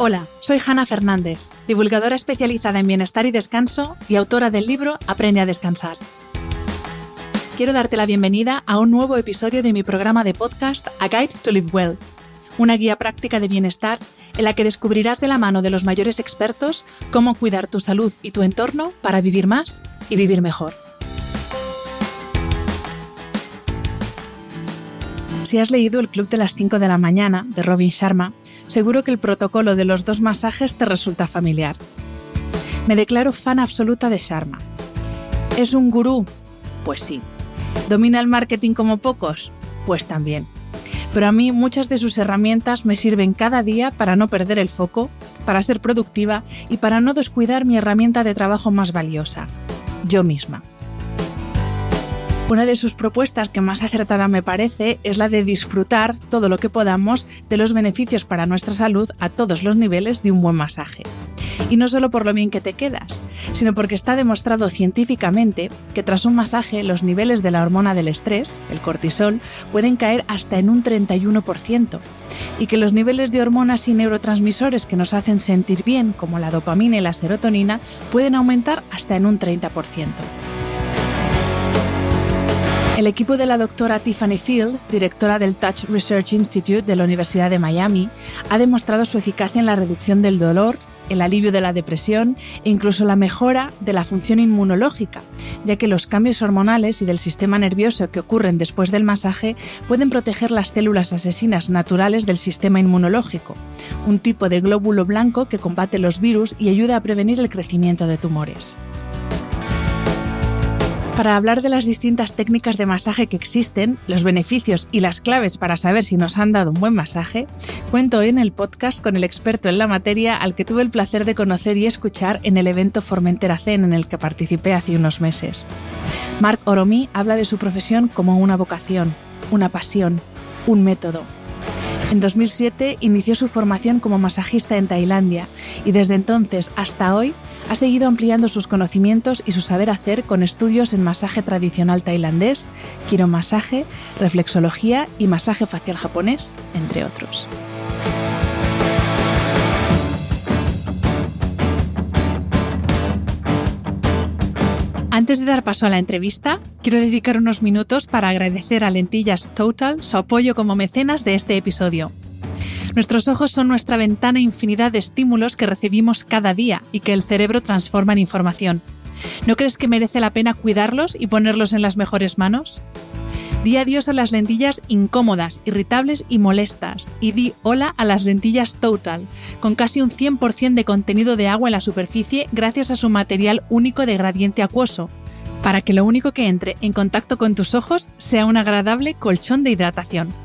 Hola, soy Hanna Fernández, divulgadora especializada en bienestar y descanso y autora del libro Aprende a descansar. Quiero darte la bienvenida a un nuevo episodio de mi programa de podcast A Guide to Live Well, una guía práctica de bienestar en la que descubrirás de la mano de los mayores expertos cómo cuidar tu salud y tu entorno para vivir más y vivir mejor. Si has leído El Club de las 5 de la mañana de Robin Sharma, seguro que el protocolo de los dos masajes te resulta familiar. Me declaro fan absoluta de Sharma. ¿Es un gurú? Pues sí. ¿Domina el marketing como pocos? Pues también. Pero a mí muchas de sus herramientas me sirven cada día para no perder el foco, para ser productiva y para no descuidar mi herramienta de trabajo más valiosa, yo misma. Una de sus propuestas que más acertada me parece es la de disfrutar todo lo que podamos de los beneficios para nuestra salud a todos los niveles de un buen masaje. Y no solo por lo bien que te quedas, sino porque está demostrado científicamente que tras un masaje los niveles de la hormona del estrés, el cortisol, pueden caer hasta en un 31% y que los niveles de hormonas y neurotransmisores que nos hacen sentir bien, como la dopamina y la serotonina, pueden aumentar hasta en un 30%. El equipo de la doctora Tiffany Field, directora del Touch Research Institute de la Universidad de Miami, ha demostrado su eficacia en la reducción del dolor, el alivio de la depresión e incluso la mejora de la función inmunológica, ya que los cambios hormonales y del sistema nervioso que ocurren después del masaje pueden proteger las células asesinas naturales del sistema inmunológico, un tipo de glóbulo blanco que combate los virus y ayuda a prevenir el crecimiento de tumores. Para hablar de las distintas técnicas de masaje que existen, los beneficios y las claves para saber si nos han dado un buen masaje, cuento hoy en el podcast con el experto en la materia al que tuve el placer de conocer y escuchar en el evento Formentera Zen en el que participé hace unos meses. Marc Oromí habla de su profesión como una vocación, una pasión, un método. En 2007 inició su formación como masajista en Tailandia y desde entonces hasta hoy ha seguido ampliando sus conocimientos y su saber hacer con estudios en masaje tradicional tailandés, quiromasaje, reflexología y masaje facial japonés, entre otros. Antes de dar paso a la entrevista, quiero dedicar unos minutos para agradecer a Lentillas Total su apoyo como mecenas de este episodio. Nuestros ojos son nuestra ventana infinidad de estímulos que recibimos cada día y que el cerebro transforma en información. ¿No crees que merece la pena cuidarlos y ponerlos en las mejores manos? Di adiós a las lentillas incómodas, irritables y molestas y di hola a las lentillas Total, con casi un 100% de contenido de agua en la superficie gracias a su material único de gradiente acuoso, para que lo único que entre en contacto con tus ojos sea un agradable colchón de hidratación.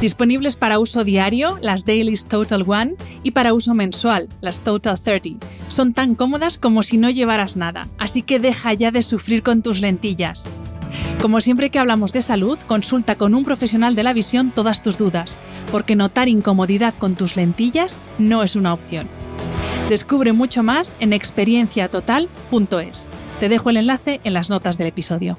Disponibles para uso diario, las Dailies Total One y para uso mensual, las Total 30. Son tan cómodas como si no llevaras nada, así que deja ya de sufrir con tus lentillas. Como siempre que hablamos de salud, consulta con un profesional de la visión todas tus dudas, porque notar incomodidad con tus lentillas no es una opción. Descubre mucho más en experienciatotal.es. Te dejo el enlace en las notas del episodio.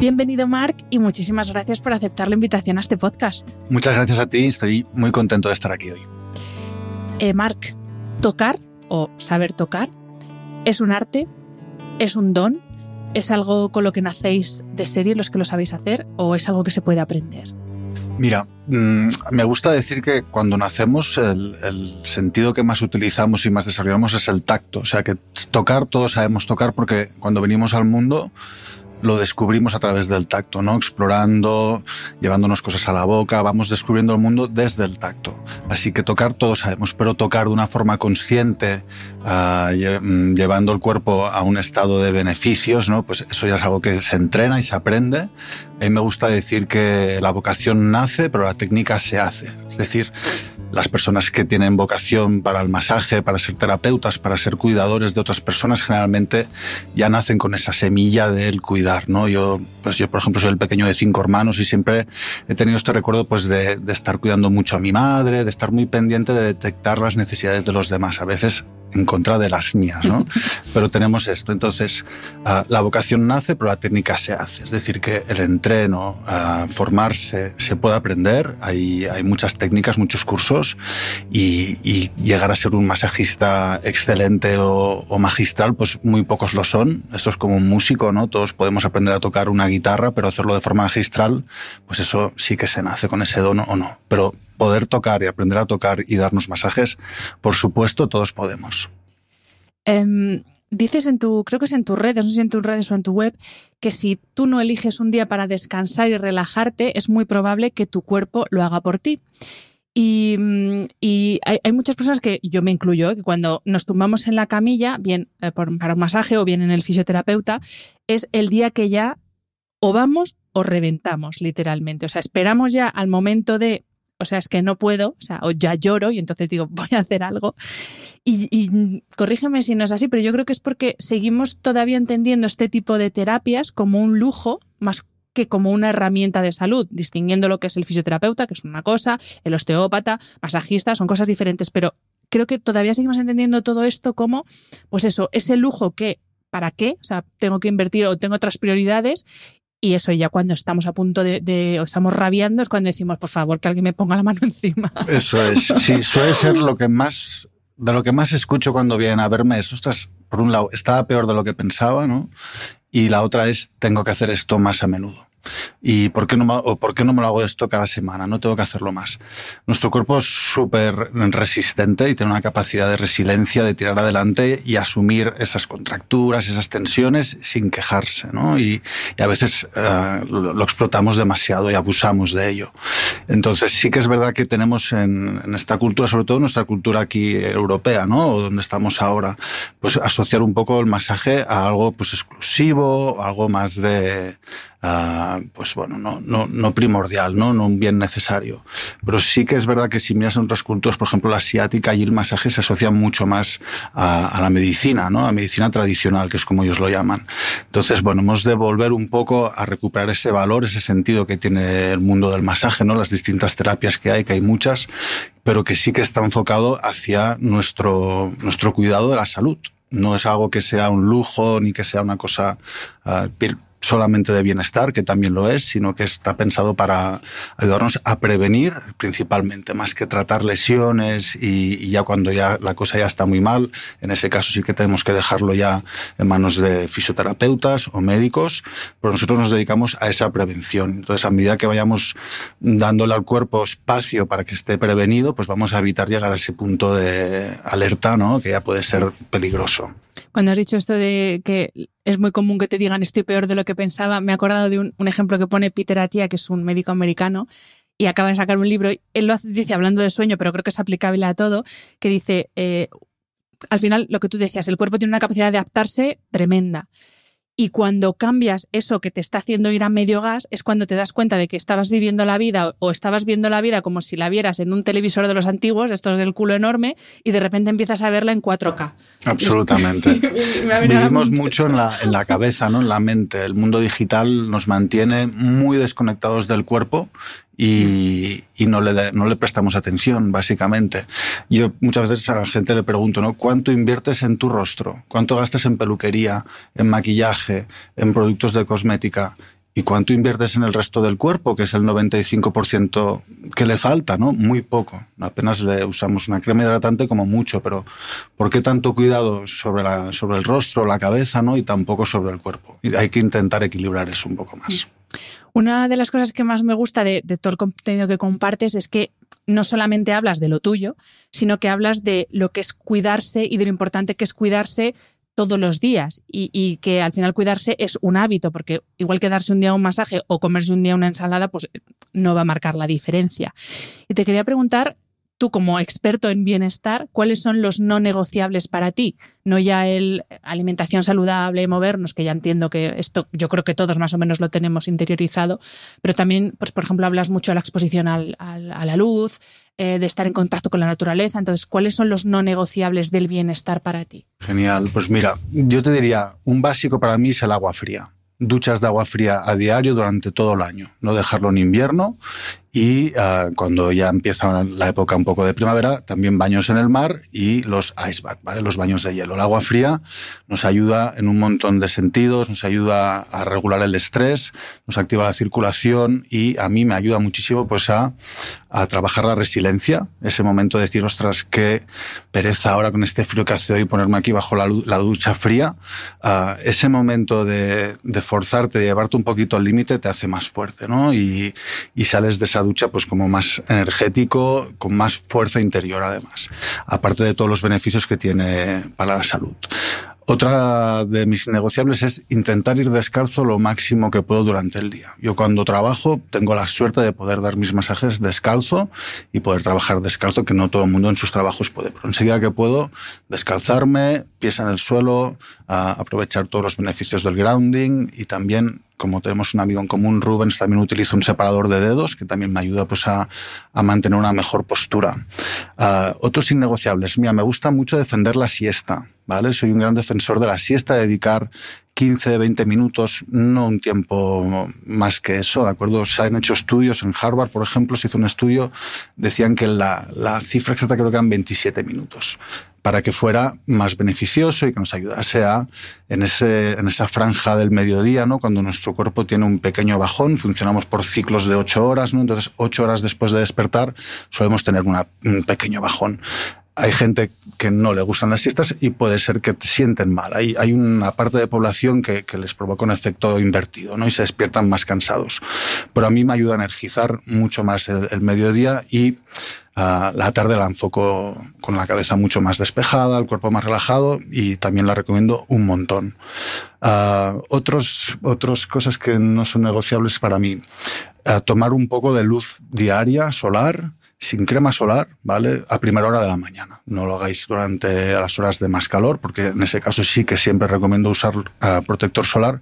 Bienvenido Marc y muchísimas gracias por aceptar la invitación a este podcast. Muchas gracias a ti, estoy muy contento de estar aquí hoy. Eh, Marc, tocar o saber tocar es un arte, es un don, es algo con lo que nacéis de serie los que lo sabéis hacer o es algo que se puede aprender. Mira, mm, me gusta decir que cuando nacemos el, el, sentido que más utilizamos y más desarrollamos es el tacto. O sea, que tocar, todos sabemos tocar porque cuando venimos al mundo lo descubrimos a través del tacto, ¿no? Explorando, llevándonos cosas a la boca, vamos descubriendo el mundo desde el tacto. Así que tocar todos sabemos, pero tocar de una forma consciente, uh, llevando el cuerpo a un estado de beneficios, ¿no? Pues eso ya es algo que se entrena y se aprende. A mí me gusta decir que la vocación nace, pero la técnica se hace. Es decir, las personas que tienen vocación para el masaje, para ser terapeutas, para ser cuidadores de otras personas, generalmente ya nacen con esa semilla del cuidar, ¿no? Yo, pues yo, por ejemplo, soy el pequeño de cinco hermanos y siempre he tenido este recuerdo, pues, de, de estar cuidando mucho a mi madre, de estar muy pendiente de detectar las necesidades de los demás. A veces en contra de las mías, ¿no? Pero tenemos esto. Entonces, uh, la vocación nace, pero la técnica se hace. Es decir, que el entreno, uh, formarse, se puede aprender. Hay, hay muchas técnicas, muchos cursos y, y, llegar a ser un masajista excelente o, o, magistral, pues muy pocos lo son. Esto es como un músico, ¿no? Todos podemos aprender a tocar una guitarra, pero hacerlo de forma magistral, pues eso sí que se nace con ese don o no. Pero poder tocar y aprender a tocar y darnos masajes, por supuesto, todos podemos. Um, dices en tu, creo que es en tus redes, no sé si en tus redes o en tu web, que si tú no eliges un día para descansar y relajarte, es muy probable que tu cuerpo lo haga por ti. Y, y hay, hay, muchas personas que, yo me incluyo, que cuando nos tumbamos en la camilla, bien eh, para un masaje o bien en el fisioterapeuta, es el día que ya o vamos o reventamos, literalmente. O sea, esperamos ya al momento de o sea, es que no puedo, o sea, o ya lloro y entonces digo, voy a hacer algo. Y, y, corrígeme si no es así, pero yo creo que es porque seguimos todavía entendiendo este tipo de terapias como un lujo más que como una herramienta de salud, distinguiendo lo que es el fisioterapeuta, que es una cosa, el osteópata, masajista, son cosas diferentes, pero creo que todavía seguimos entendiendo todo esto como, pues eso, ese lujo que, ¿para qué? O sea, tengo que invertir o tengo otras prioridades y eso ya cuando estamos a punto de, o estamos rabiando es cuando decimos, por favor, que alguien me ponga la mano encima. Eso es. Sí, suele ser lo que más, de lo que más escucho cuando vienen a verme es, ostras, por un lado, estaba peor de lo que pensaba, ¿no? Y la otra es, tengo que hacer esto más a menudo. ¿Y por qué, no, o por qué no me lo hago esto cada semana? No tengo que hacerlo más. Nuestro cuerpo es súper resistente y tiene una capacidad de resiliencia de tirar adelante y asumir esas contracturas, esas tensiones sin quejarse, ¿no? Y, a veces uh, lo, lo, explotamos demasiado y abusamos de ello. Entonces sí que es verdad que tenemos en, en, esta cultura, sobre todo nuestra cultura aquí europea, ¿no? O donde estamos ahora, pues asociar un poco el masaje a algo pues exclusivo, algo más de uh, pues bueno, no, no, no primordial, ¿no? no un bien necesario. Pero sí que es verdad que si miras en otras culturas, por ejemplo la asiática, y el masaje se asocia mucho más a, a, la medicina, ¿no? a medicina tradicional, que es como ellos lo llaman. Entonces, bueno, hemos de volver un poco a recuperar ese valor, ese sentido que tiene el mundo del masaje, ¿no? las distintas terapias que hay, que hay muchas, pero que sí que está enfocado hacia nuestro, nuestro cuidado de la salud. No es algo que sea un lujo ni que sea una cosa uh, solamente de bienestar, que también lo es, sino que está pensado para ayudarnos a prevenir principalmente, más que tratar lesiones y, ya cuando ya la cosa ya está muy mal, en ese caso sí que tenemos que dejarlo ya en manos de fisioterapeutas o médicos, pero nosotros nos dedicamos a esa prevención. Entonces, a medida que vayamos dándole al cuerpo espacio para que esté prevenido, pues vamos a evitar llegar a ese punto de alerta, ¿no? que ya puede ser peligroso. Cuando has dicho esto de que es muy común que te digan estoy peor de lo que pensaba, me he acordado de un, un ejemplo que pone Peter Attia, que es un médico americano, y acaba de sacar un libro. Él lo hace, dice hablando de sueño, pero creo que es aplicable a todo, que dice, eh, al final lo que tú decías, el cuerpo tiene una capacidad de adaptarse tremenda. Y cuando cambias eso que te está haciendo ir a medio gas, es cuando te das cuenta de que estabas viviendo la vida o estabas viendo la vida como si la vieras en un televisor de los antiguos, estos del culo enorme, y de repente empiezas a verla en 4K. Absolutamente. Vivimos mucho en la, en la cabeza, ¿no? en la mente. El mundo digital nos mantiene muy desconectados del cuerpo y, y no, le, no le prestamos atención, básicamente. Yo muchas veces a la gente le pregunto, ¿no? ¿Cuánto inviertes en tu rostro? ¿Cuánto gastas en peluquería, en maquillaje, en productos de cosmética? ¿Y cuánto inviertes en el resto del cuerpo, que es el 95% que le falta, ¿no? Muy poco. Apenas le usamos una crema hidratante como mucho, pero ¿por qué tanto cuidado sobre, la, sobre el rostro, la cabeza, ¿no? Y tampoco sobre el cuerpo. Y hay que intentar equilibrar eso un poco más. Una de las cosas que más me gusta de, de, todo el contenido que compartes es que no solamente hablas de lo tuyo, sino que hablas de lo que es cuidarse y de lo importante que es cuidarse todos los días y, que al final cuidarse es un hábito, porque igual que darse un día un masaje o comerse un día una ensalada, pues no va a marcar la diferencia. Y te quería preguntar tú como experto en bienestar, ¿cuáles son los no negociables para ti? No ya el alimentación saludable, movernos, que ya entiendo que esto yo creo que todos más o menos lo tenemos interiorizado, pero también, pues por ejemplo, hablas mucho de la exposición a la luz, eh, de estar en contacto con la naturaleza. Entonces, ¿cuáles son los no negociables del bienestar para ti? Genial. Pues mira, yo te diría, un básico para mí es el agua fría duchas de agua fría a diario durante todo el año, no dejarlo en invierno y uh, cuando ya empieza la época un poco de primavera, también baños en el mar y los ice bath, ¿vale? los baños de hielo. El agua fría nos ayuda en un montón de sentidos, nos ayuda a regular el estrés, nos activa la circulación y a mí me ayuda muchísimo pues a, a trabajar la resiliencia, ese momento de decir, ostras, qué pereza ahora con este frío que hace hoy ponerme aquí bajo la, la ducha fría, uh, ese momento de, de forzarte, de llevarte un poquito al límite te hace más fuerte, ¿no? Y, y sales de esa ducha pues como más energético, con más fuerza interior además, aparte de todos los beneficios que tiene para la salud. Otra de mis negociables es intentar ir descalzo lo máximo que puedo durante el día. Yo cuando trabajo tengo la suerte de poder dar mis masajes descalzo y poder trabajar descalzo, que no todo el mundo en sus trabajos puede. Pero enseguida que puedo, descalzarme, pies en el suelo, aprovechar todos los beneficios del grounding y también como tenemos un amigo en común, Rubens, también utilizo un separador de dedos que también me ayuda pues, a, mantener una mejor postura. Uh, otros innegociables. Mira, me gusta mucho defender la siesta. ¿vale? Soy un gran defensor de la siesta, dedicar 15, 20 minutos, no un tiempo más que eso, ¿de acuerdo? Se han hecho estudios en Harvard, por ejemplo, se hizo un estudio, decían que la, cifra exacta creo que eran 27 minutos para que fuera más beneficioso y que nos ayudase a, en, ese, en esa franja del mediodía, ¿no? cuando nuestro cuerpo tiene un pequeño bajón, funcionamos por ciclos de ocho horas, ¿no? entonces ocho horas después de despertar solemos tener un pequeño bajón. Hay gente que no le gustan las siestas y puede ser que te sienten mal. Hay, una parte de población que, les provoca un efecto invertido ¿no? y se despiertan más cansados. Pero a mí me ayuda a energizar mucho más el, mediodía y Uh, la tarde la enfoco con la cabeza mucho más despejada, el cuerpo más relajado y también la recomiendo un montón. Uh, otros, otras cosas que no son negociables para mí. Uh, tomar un poco de luz diaria, solar, sin crema solar, ¿vale? A primera hora de la mañana. No lo hagáis durante las horas de más calor, porque en ese caso sí que siempre recomiendo usar protector solar,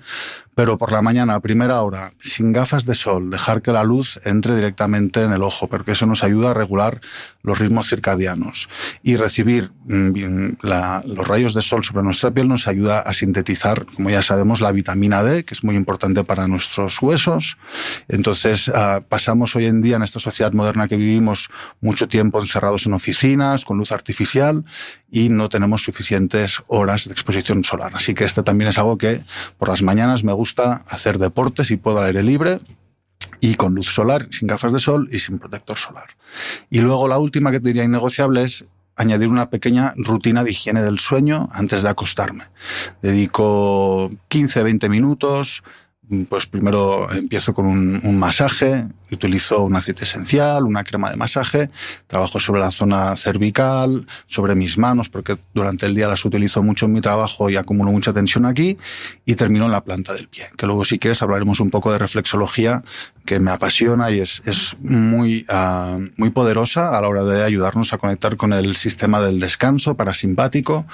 pero por la mañana a primera hora, sin gafas de sol, dejar que la luz entre directamente en el ojo, porque eso nos ayuda a regular los ritmos circadianos. Y recibir mm, los rayos de sol sobre nuestra piel nos ayuda a sintetizar, como ya sabemos, la vitamina D, que es muy importante para nuestros huesos. Entonces, uh, pasamos hoy en día en esta sociedad moderna que vivimos mucho tiempo encerrados en oficinas, con luz artificial, y no tenemos suficientes horas de exposición solar. Así que este también es algo que por las mañanas me gusta hacer deportes y puedo al aire libre y con luz solar, sin gafas de sol y sin protector solar. Y luego la última que te diría innegociable es añadir una pequeña rutina de higiene del sueño antes de acostarme. Dedico 15-20 minutos, pues primero empiezo con un, masaje, utilizo un aceite esencial, una crema de masaje, trabajo sobre la zona cervical, sobre mis manos, porque durante el día las utilizo mucho en mi trabajo y acumulo mucha tensión aquí, y termino en la planta del pie, que luego si quieres hablaremos un poco de reflexología, que me apasiona y es, muy, uh, muy poderosa a la hora de ayudarnos a conectar con el sistema del descanso parasimpático.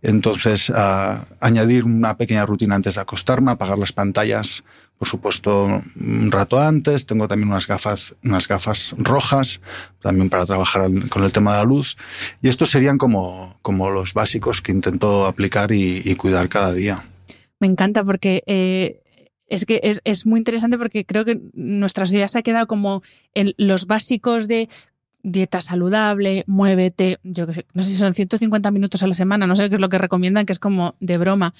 Entonces, uh, añadir una pequeña rutina antes de acostarme, apagar las pantallas por supuesto, un rato antes. Tengo también unas gafas, unas gafas rojas, también para trabajar con el tema de la luz. Y estos serían como, como los básicos que intento aplicar y, cuidar cada día. Me encanta porque eh, es que es, muy interesante porque creo que nuestra sociedad se ha quedado como en los básicos de dieta saludable, muévete, yo que no sé si son 150 minutos a la semana, no sé qué es lo que recomiendan, que es como de broma.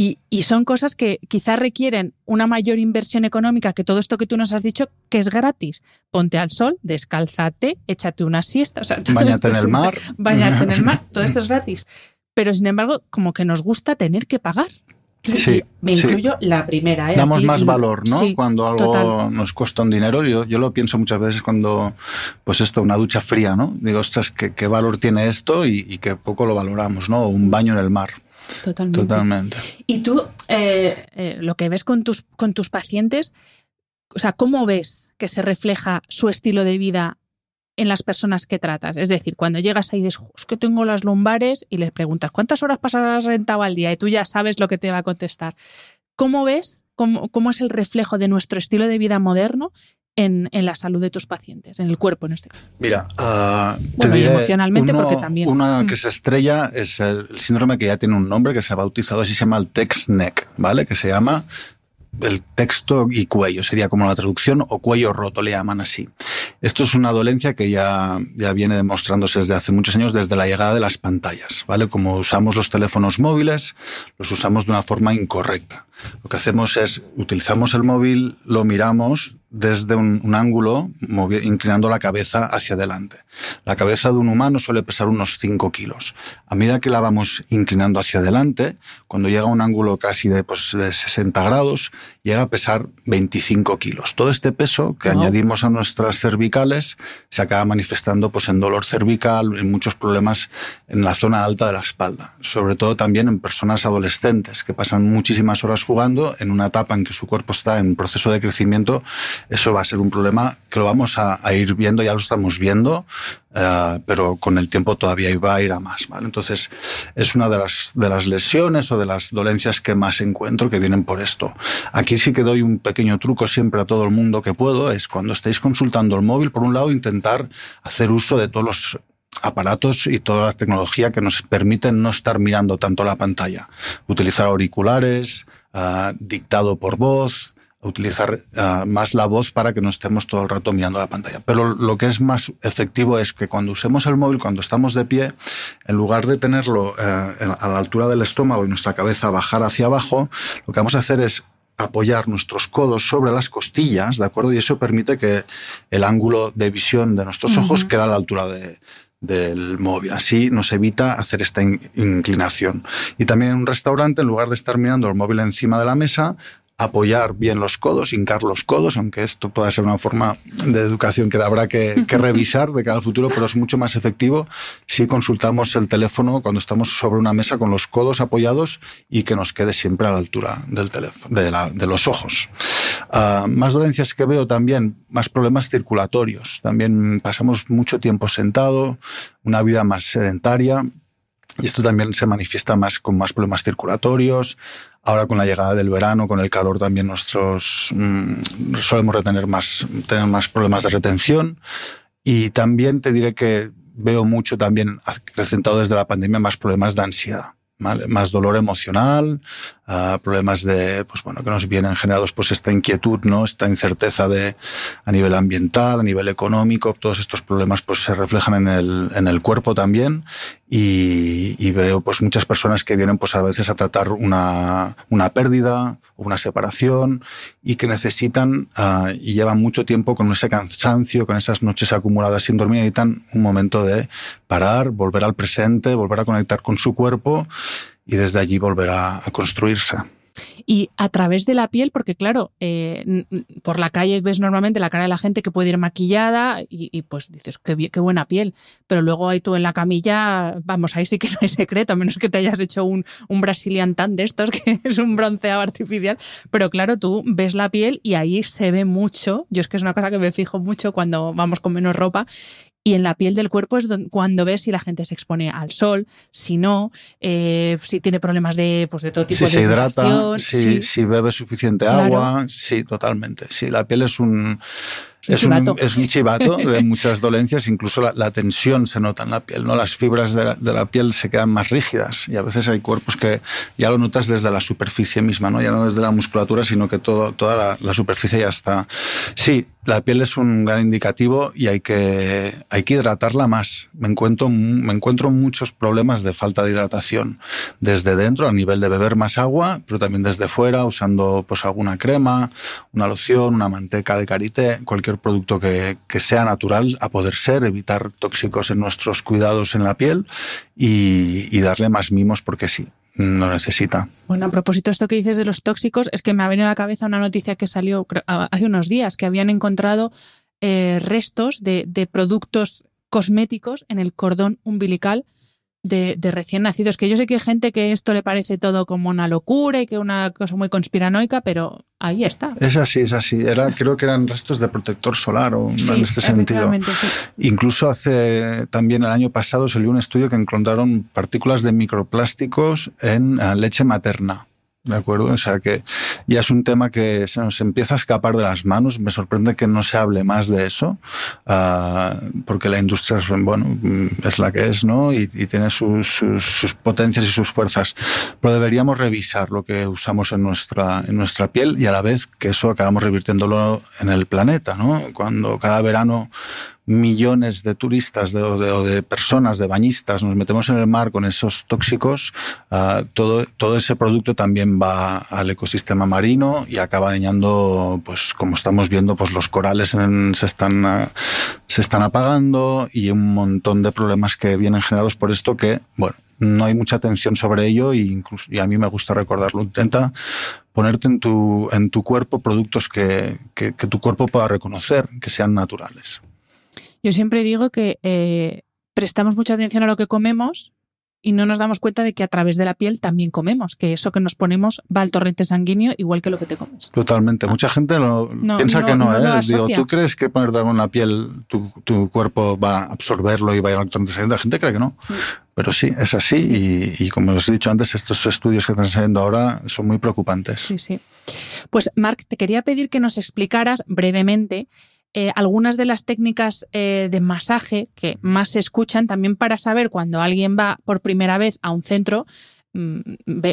Y, y, son cosas que quizás requieren una mayor inversión económica que todo esto que tú nos has dicho, que es gratis. Ponte al sol, descálzate, échate una siesta. O sea, Báñate en el mar. Báñate en el mar, todo esto es gratis. Pero sin embargo, como que nos gusta tener que pagar. Sí, me incluyo sí. la primera. ¿eh? Damos Aquí, más valor, ¿no? Sí, cuando algo total. nos cuesta un dinero. Yo, yo, lo pienso muchas veces cuando, pues esto, una ducha fría, ¿no? Digo, ostras, ¿qué, qué valor tiene esto? Y, y que poco lo valoramos, ¿no? Un baño en el mar. Totalmente. Totalmente. Y tú, eh, eh, lo que ves con tus, con tus pacientes, o sea, ¿cómo ves que se refleja su estilo de vida en las personas que tratas? Es decir, cuando llegas ahí y dices, es que tengo las lumbares y les preguntas, ¿cuántas horas pasas sentado al día? Y tú ya sabes lo que te va a contestar. ¿Cómo ves cómo, cómo es el reflejo de nuestro estilo de vida moderno en, en, la salud de tus pacientes, en el cuerpo en este caso. Mira, uh, bueno, y emocionalmente porque también. Una que se estrella es el síndrome que ya tiene un nombre que se ha bautizado así, se llama el text-neck, ¿vale? Que se llama el texto y cuello, sería como la traducción, o cuello roto, le llaman así. Esto es una dolencia que ya, ya viene demostrándose desde hace muchos años, desde la llegada de las pantallas, ¿vale? Como usamos los teléfonos móviles, los usamos de una forma incorrecta. Lo que hacemos es, utilizamos el móvil, lo miramos desde un, un ángulo, inclinando la cabeza hacia adelante. La cabeza de un humano suele pesar unos 5 kilos. A medida que la vamos inclinando hacia adelante, cuando llega a un ángulo casi de, pues, de 60 grados, llega a pesar 25 kilos. Todo este peso que wow. añadimos a nuestras cervicales se acaba manifestando pues, en dolor cervical, en muchos problemas en la zona alta de la espalda. Sobre todo también en personas adolescentes que pasan muchísimas horas jugando en una etapa en que su cuerpo está en proceso de crecimiento eso va a ser un problema que lo vamos a, ir viendo, ya lo estamos viendo, uh, pero con el tiempo todavía va a ir a más. ¿vale? Entonces, es una de las, de las lesiones o de las dolencias que más encuentro que vienen por esto. Aquí sí que doy un pequeño truco siempre a todo el mundo que puedo, es cuando estéis consultando el móvil, por un lado, intentar hacer uso de todos los aparatos y toda la tecnología que nos permiten no estar mirando tanto la pantalla. Utilizar auriculares, uh, dictado por voz, utilizar uh, más la voz para que no estemos todo el rato mirando la pantalla. Pero lo que es más efectivo es que cuando usemos el móvil, cuando estamos de pie, en lugar de tenerlo uh, a la altura del estómago y nuestra cabeza bajar hacia abajo, lo que vamos a hacer es apoyar nuestros codos sobre las costillas, ¿de acuerdo? Y eso permite que el ángulo de visión de nuestros ojos uh -huh. quede a la altura de, del móvil. Así nos evita hacer esta in inclinación. Y también en un restaurante, en lugar de estar mirando el móvil encima de la mesa, apoyar bien los codos, hincar los codos, aunque esto pueda ser una forma de educación que habrá que, que revisar de cara al futuro, pero es mucho más efectivo si consultamos el teléfono cuando estamos sobre una mesa con los codos apoyados y que nos quede siempre a la altura del teléfono, de, la, de los ojos. Uh, más dolencias que veo también, más problemas circulatorios. También pasamos mucho tiempo sentado, una vida más sedentaria. Y esto también se manifiesta más con más problemas circulatorios. Ahora con la llegada del verano, con el calor también nosotros mmm, solemos retener más, tener más problemas de retención. Y también te diré que veo mucho también acrecentado desde la pandemia más problemas de ansiedad. ¿Vale? más dolor emocional, uh, problemas de, pues bueno, que nos vienen generados pues esta inquietud, ¿no? Esta incerteza de, a nivel ambiental, a nivel económico, todos estos problemas pues se reflejan en el, en el cuerpo también y, y veo pues muchas personas que vienen pues a veces a tratar una, una pérdida o una separación y que necesitan uh, y llevan mucho tiempo con ese cansancio, con esas noches acumuladas sin dormir, necesitan un momento de parar, volver al presente, volver a conectar con su cuerpo y desde allí volver a, construirse. Y a través de la piel, porque claro, eh, por la calle ves normalmente la cara de la gente que puede ir maquillada y, pues dices, qué, qué, buena piel. Pero luego ahí tú en la camilla, vamos, ahí sí que no hay secreto, a menos que te hayas hecho un, un tan de estos, que es un bronceado artificial. Pero claro, tú ves la piel y ahí se ve mucho. Yo es que es una cosa que me fijo mucho cuando vamos con menos ropa y en la piel del cuerpo es cuando ves si la gente se expone al sol, si no, eh, si tiene problemas de, pues de todo tipo si de se hidrata, si, sí. si, bebe suficiente claro. agua, sí, totalmente. Sí, la piel es un es un, es un, chivato de muchas dolencias, incluso la, la, tensión se nota en la piel, ¿no? Las fibras de la, de la, piel se quedan más rígidas y a veces hay cuerpos que ya lo notas desde la superficie misma, ¿no? Ya no desde la musculatura, sino que todo, toda la, la superficie ya está. Sí, la piel es un gran indicativo y hay que, hay que hidratarla más. Me encuentro, me encuentro muchos problemas de falta de hidratación desde dentro, a nivel de beber más agua, pero también desde fuera, usando pues alguna crema, una loción, una manteca de karité, cualquier producto que, sea natural a poder ser, evitar tóxicos en nuestros cuidados en la piel y, darle más mimos porque sí, lo necesita. Bueno, a propósito de esto que dices de los tóxicos, es que me ha venido a la cabeza una noticia que salió hace unos días, que habían encontrado eh, restos de productos cosméticos en el cordón umbilical de, de, recién nacidos. Que yo sé que hay gente que esto le parece todo como una locura y que una cosa muy conspiranoica, pero ahí está. Es así, es así. Era, creo que eran restos de protector solar o sí, en este sentido. Sí. Incluso hace también el año pasado salió un estudio que encontraron partículas de microplásticos en uh, leche materna. ¿De acuerdo? O sea que ya es un tema que se nos empieza a escapar de las manos. Me sorprende que no se hable más de eso, uh, porque la industria, bueno, es la que es, ¿no? Y, tiene sus, potencias y sus fuerzas. Pero deberíamos revisar lo que usamos en nuestra, en nuestra piel y a la vez que eso acabamos revirtiéndolo en el planeta, ¿no? Cuando cada verano millones de turistas de, o, de, o, de, personas, de bañistas, nos metemos en el mar con esos tóxicos, uh, todo, todo ese producto también va al ecosistema marino y acaba dañando, pues como estamos viendo, pues los corales en, se, están, uh, se están apagando y un montón de problemas que vienen generados por esto que, bueno, no hay mucha atención sobre ello y, incluso, y a mí me gusta recordarlo. Intenta ponerte en tu, en tu cuerpo productos que, que tu cuerpo pueda reconocer, que sean naturales. Yo siempre digo que eh, prestamos mucha atención a lo que comemos y no nos damos cuenta de que a través de la piel también comemos, que eso que nos ponemos va al torrente sanguíneo igual que lo que te comes. Totalmente. Ah. Mucha gente lo, no, piensa no, que no, no ¿eh? Digo, ¿tú crees que ponerte algo en la piel tu, tu, cuerpo va a absorberlo y va a ir al torrente sanguíneo? La gente cree que no. Pero sí, es así sí. Y, y, como os he dicho antes, estos estudios que están saliendo ahora son muy preocupantes. Sí, sí. Pues Marc, te quería pedir que nos explicaras brevemente eh, algunas de las técnicas eh, de masaje que más se escuchan también para saber cuando alguien va por primera vez a un centro mmm,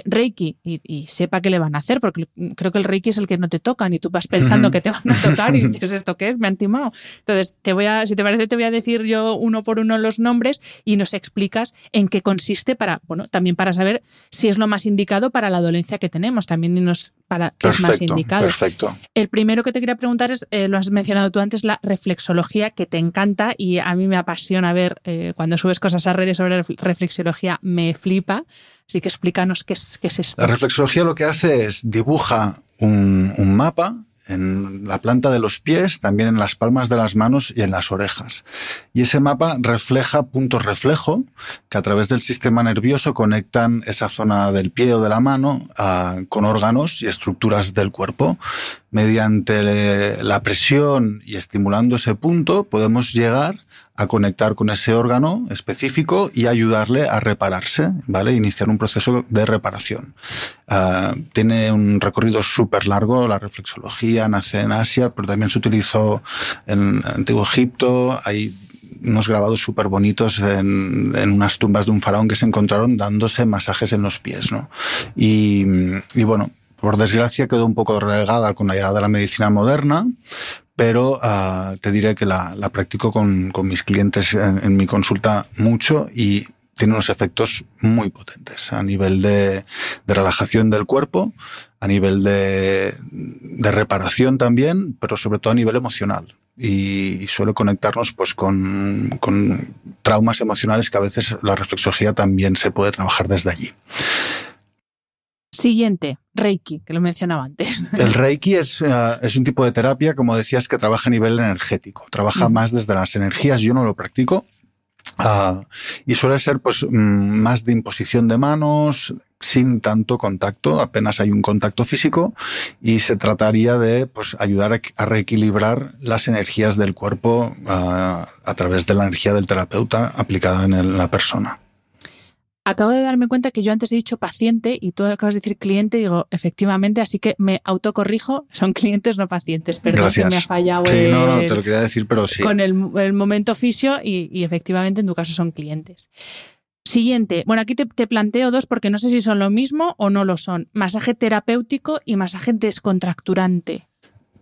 Reiki y, y, sepa qué le van a hacer, porque creo que el Reiki es el que no te tocan y tú vas pensando uh -huh. que te van a tocar y dices, ¿esto qué es? Me han timado. Entonces, te voy a, si te parece, te voy a decir yo uno por uno los nombres y nos explicas en qué consiste para, bueno, también para saber si es lo más indicado para la dolencia que tenemos. También nos para perfecto, es más indicado. Perfecto. El primero que te quería preguntar es, eh, lo has mencionado tú antes, la reflexología, que te encanta y a mí me apasiona ver eh, cuando subes cosas a redes sobre reflexología, me flipa. Así que explícanos qué es, qué es esto. La reflexología lo que hace es dibuja un, un mapa en la planta de los pies, también en las palmas de las manos y en las orejas. Y ese mapa refleja puntos reflejo que a través del sistema nervioso conectan esa zona del pie o de la mano a, con órganos y estructuras del cuerpo. Mediante la presión y estimulando ese punto podemos llegar a conectar con ese órgano específico y ayudarle a repararse, ¿vale? Iniciar un proceso de reparación. Uh, tiene un recorrido súper largo, la reflexología nace en Asia, pero también se utilizó en Antiguo Egipto, hay unos grabados súper bonitos en, en, unas tumbas de un faraón que se encontraron dándose masajes en los pies, ¿no? Y, y bueno, por desgracia quedó un poco relegada con la llegada de la medicina moderna, pero uh, te diré que la, practico con, con, mis clientes en, en, mi consulta mucho y tiene unos efectos muy potentes a nivel de, de relajación del cuerpo, a nivel de, de, reparación también, pero sobre todo a nivel emocional. Y, y suele conectarnos pues con, con traumas emocionales que a veces la reflexología también se puede trabajar desde allí. Siguiente, Reiki, que lo mencionaba antes. El Reiki es, uh, es, un tipo de terapia, como decías, que trabaja a nivel energético. Trabaja mm. más desde las energías. Yo no lo practico. Uh, y suele ser pues más de imposición de manos, sin tanto contacto, apenas hay un contacto físico y se trataría de pues, ayudar a, reequilibrar las energías del cuerpo uh, a través de la energía del terapeuta aplicada en la persona. Acabo de darme cuenta que yo antes he dicho paciente y tú acabas de decir cliente, digo, efectivamente, así que me autocorrijo, son clientes, no pacientes. Perdón Gracias. que me ha fallado sí, el, no, no, te lo quería decir, pero sí. con el, el momento fisio y, y, efectivamente en tu caso son clientes. Siguiente, bueno, aquí te, te, planteo dos porque no sé si son lo mismo o no lo son. Masaje terapéutico y masaje descontracturante.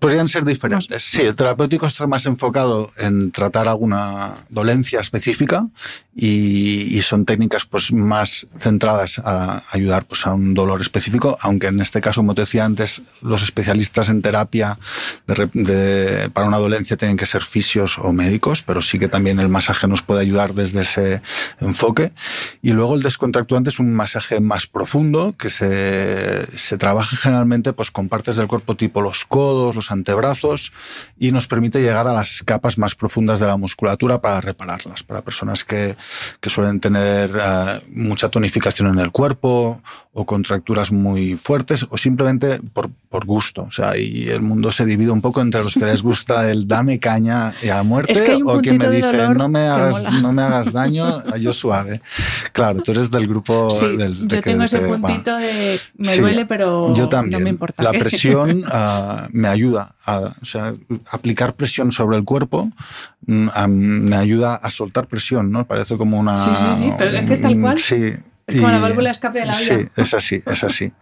Podrían ser diferentes. No. Sí, el terapéutico está más enfocado en tratar alguna dolencia específica y, y, son técnicas pues más centradas a ayudar pues a un dolor específico, aunque en este caso, como te decía antes, los especialistas en terapia de, de, para una dolencia tienen que ser fisios o médicos, pero sí que también el masaje nos puede ayudar desde ese enfoque. Y luego el descontracturante es un masaje más profundo que se, se trabaja generalmente pues con partes del cuerpo tipo los codos, los antebrazos y nos permite llegar a las capas más profundas de la musculatura para repararlas. Para personas que, que suelen tener eh, mucha tonificación en el cuerpo o contracturas muy fuertes o simplemente por, por, gusto. O sea, y el mundo se divide un poco entre los que les gusta el dame caña a muerte o que me dicen no me, hagas, no me hagas daño, yo suave. Claro, tú eres del grupo del... yo tengo ese puntito de me duele pero yo también. no me importa. La presión uh, me ayuda a, o sea, aplicar presión sobre el cuerpo um, me ayuda a soltar presión, ¿no? Parece como una... Sí, sí, sí, pero es que es tal cual. Sí, es como la válvula escape de la vida. Sí, es así, es así.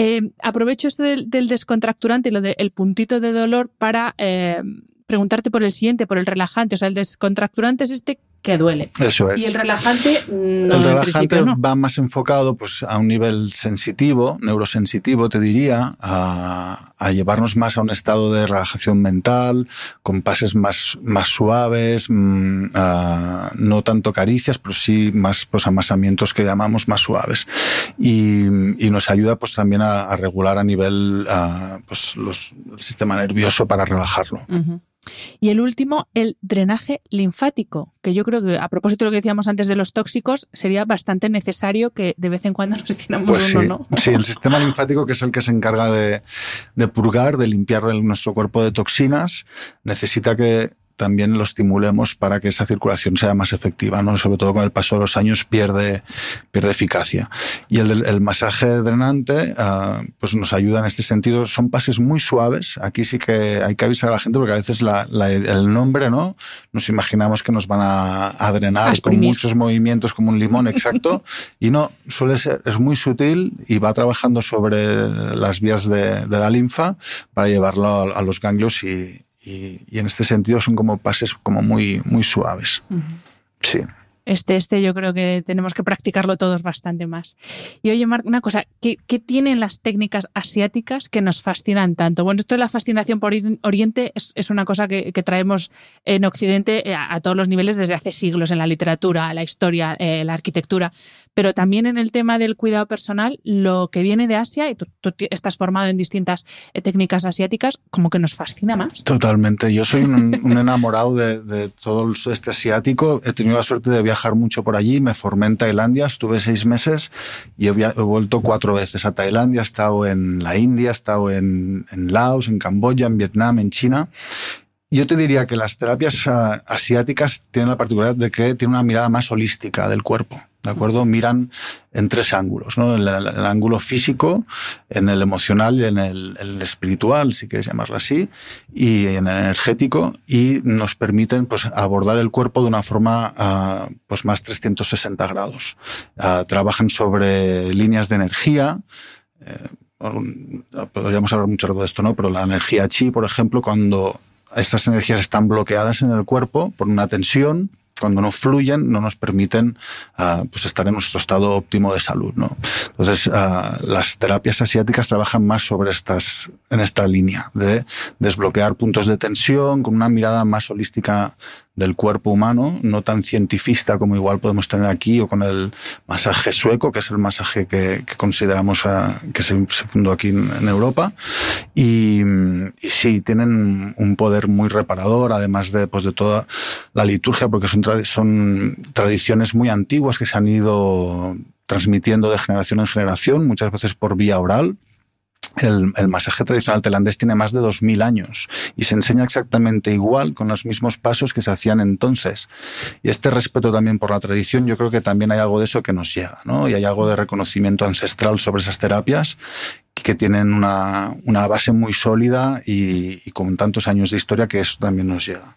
Eh, aprovecho esto del, descontracturante y lo del puntito de dolor para eh, preguntarte por el siguiente, por el relajante. O sea, el descontracturante es este que duele. Eso es. Y el relajante no, El relajante va más enfocado pues, a un nivel sensitivo, neurosensitivo, te diría, a, a, llevarnos más a un estado de relajación mental, con pases más, más suaves, mmm, no tanto caricias, pero sí más pues, amasamientos que llamamos más suaves. Y, y nos ayuda pues, también a, a regular a nivel pues, los, el sistema nervioso para relajarlo. Uh -huh. Y el último, el drenaje linfático, que yo creo que a propósito de lo que decíamos antes de los tóxicos, sería bastante necesario que de vez en cuando nos hiciéramos pues uno, sí, ¿no? Sí, el sistema linfático, que es el que se encarga de, de purgar, de limpiar nuestro cuerpo de toxinas, necesita que también lo estimulemos para que esa circulación sea más efectiva, ¿no? Sobre todo con el paso de los años pierde, pierde eficacia. Y el, el masaje drenante, uh, pues nos ayuda en este sentido. Son pases muy suaves. Aquí sí que hay que avisar a la gente porque a veces la, la, el nombre, ¿no? Nos imaginamos que nos van a, a drenar a con muchos movimientos como un limón, exacto. y no, suele ser, es muy sutil y va trabajando sobre las vías de, de la linfa para llevarlo a, a los ganglios y, y, y, en este sentido son como pases como muy, muy suaves. Uh -huh. Sí. Este, este yo creo que tenemos que practicarlo todos bastante más. Y oye, Marc, una cosa, ¿qué, ¿qué, tienen las técnicas asiáticas que nos fascinan tanto? Bueno, esto de la fascinación por Oriente es, es una cosa que, que, traemos en Occidente a, a, todos los niveles desde hace siglos, en la literatura, la historia, eh, la arquitectura, pero también en el tema del cuidado personal, lo que viene de Asia, y tú, tú estás formado en distintas eh, técnicas asiáticas, como que nos fascina más. Totalmente. Yo soy un, un enamorado de, de todo este asiático. He tenido la suerte de viajar viajar mucho por allí, me formé en Tailandia, estuve seis meses y he, he vuelto cuatro veces a Tailandia, he estado en la India, he estado en, en Laos, en Camboya, en Vietnam, en China yo te diría que las terapias uh, asiáticas tienen la particularidad de que tienen una mirada más holística del cuerpo. ¿De acuerdo? Miran en tres ángulos, ¿no? En el, el, ángulo físico, en el emocional y en el, espiritual, si quieres llamarlo así, y en el energético, y nos permiten pues, abordar el cuerpo de una forma uh, pues, más 360 grados. Uh, trabajan sobre líneas de energía, eh, podríamos hablar mucho de esto, ¿no? Pero la energía chi, por ejemplo, cuando estas energías están bloqueadas en el cuerpo por una tensión, cuando no fluyen, no nos permiten uh, pues estar en nuestro estado óptimo de salud. ¿no? Entonces, uh, las terapias asiáticas trabajan más sobre estas, en esta línea de desbloquear puntos de tensión con una mirada más holística del cuerpo humano, no tan cientifista como igual podemos tener aquí o con el masaje sueco, que es el masaje que, consideramos uh, que se, fundó aquí en, Europa. Y, sí, tienen un poder muy reparador, además de, pues, de toda la liturgia, porque son, son tradiciones muy antiguas que se han ido transmitiendo de generación en generación, muchas veces por vía oral. El, masaje tradicional tailandés tiene más de 2000 años y se enseña exactamente igual con los mismos pasos que se hacían entonces. Y este respeto también por la tradición, yo creo que también hay algo de eso que nos llega, ¿no? Y hay algo de reconocimiento ancestral sobre esas terapias que tienen una, base muy sólida y con tantos años de historia que eso también nos llega.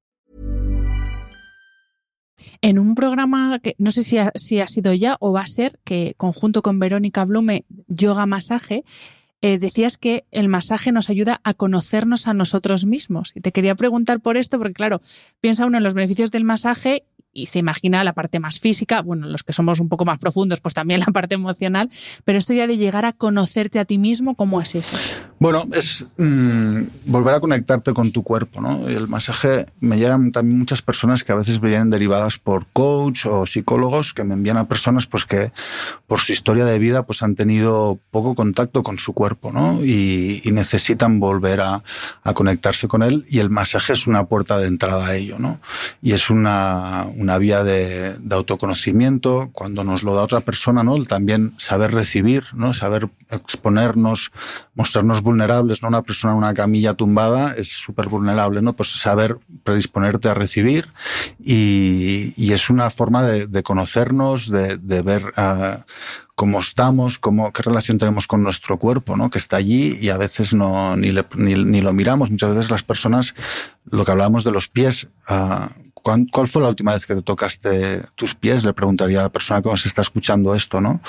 En un programa que no sé si ha, si ha sido ya o va a ser, que conjunto con Verónica Blume, Yoga Masaje, eh, decías que el masaje nos ayuda a conocernos a nosotros mismos. Y te quería preguntar por esto, porque claro, piensa uno en los beneficios del masaje y se imagina la parte más física, bueno, los que somos un poco más profundos, pues también la parte emocional, pero esto ya de llegar a conocerte a ti mismo, ¿cómo es eso? Bueno, es mm, volver a conectarte con tu cuerpo, ¿no? El masaje, me llegan también muchas personas que a veces vienen derivadas por coach o psicólogos que me envían a personas pues que por su historia de vida pues han tenido poco contacto con su cuerpo, ¿no? Y, necesitan volver a, a conectarse con él y el masaje es una puerta de entrada a ello, ¿no? Y es una una vía de, autoconocimiento, cuando nos lo da otra persona, ¿no? también saber recibir, ¿no? saber exponernos, mostrarnos vulnerables, ¿no? Una persona en una camilla tumbada es súper vulnerable, ¿no? Pues saber predisponerte a recibir y, es una forma de, conocernos, de, ver ah, cómo estamos, cómo, qué relación tenemos con nuestro cuerpo, ¿no? que está allí y a veces no, ni, ni, lo miramos. Muchas veces las personas, lo que hablábamos de los pies, uh, ¿Cuál, fue la última vez que te tocaste tus pies? Le preguntaría a la persona que nos está escuchando esto, ¿no?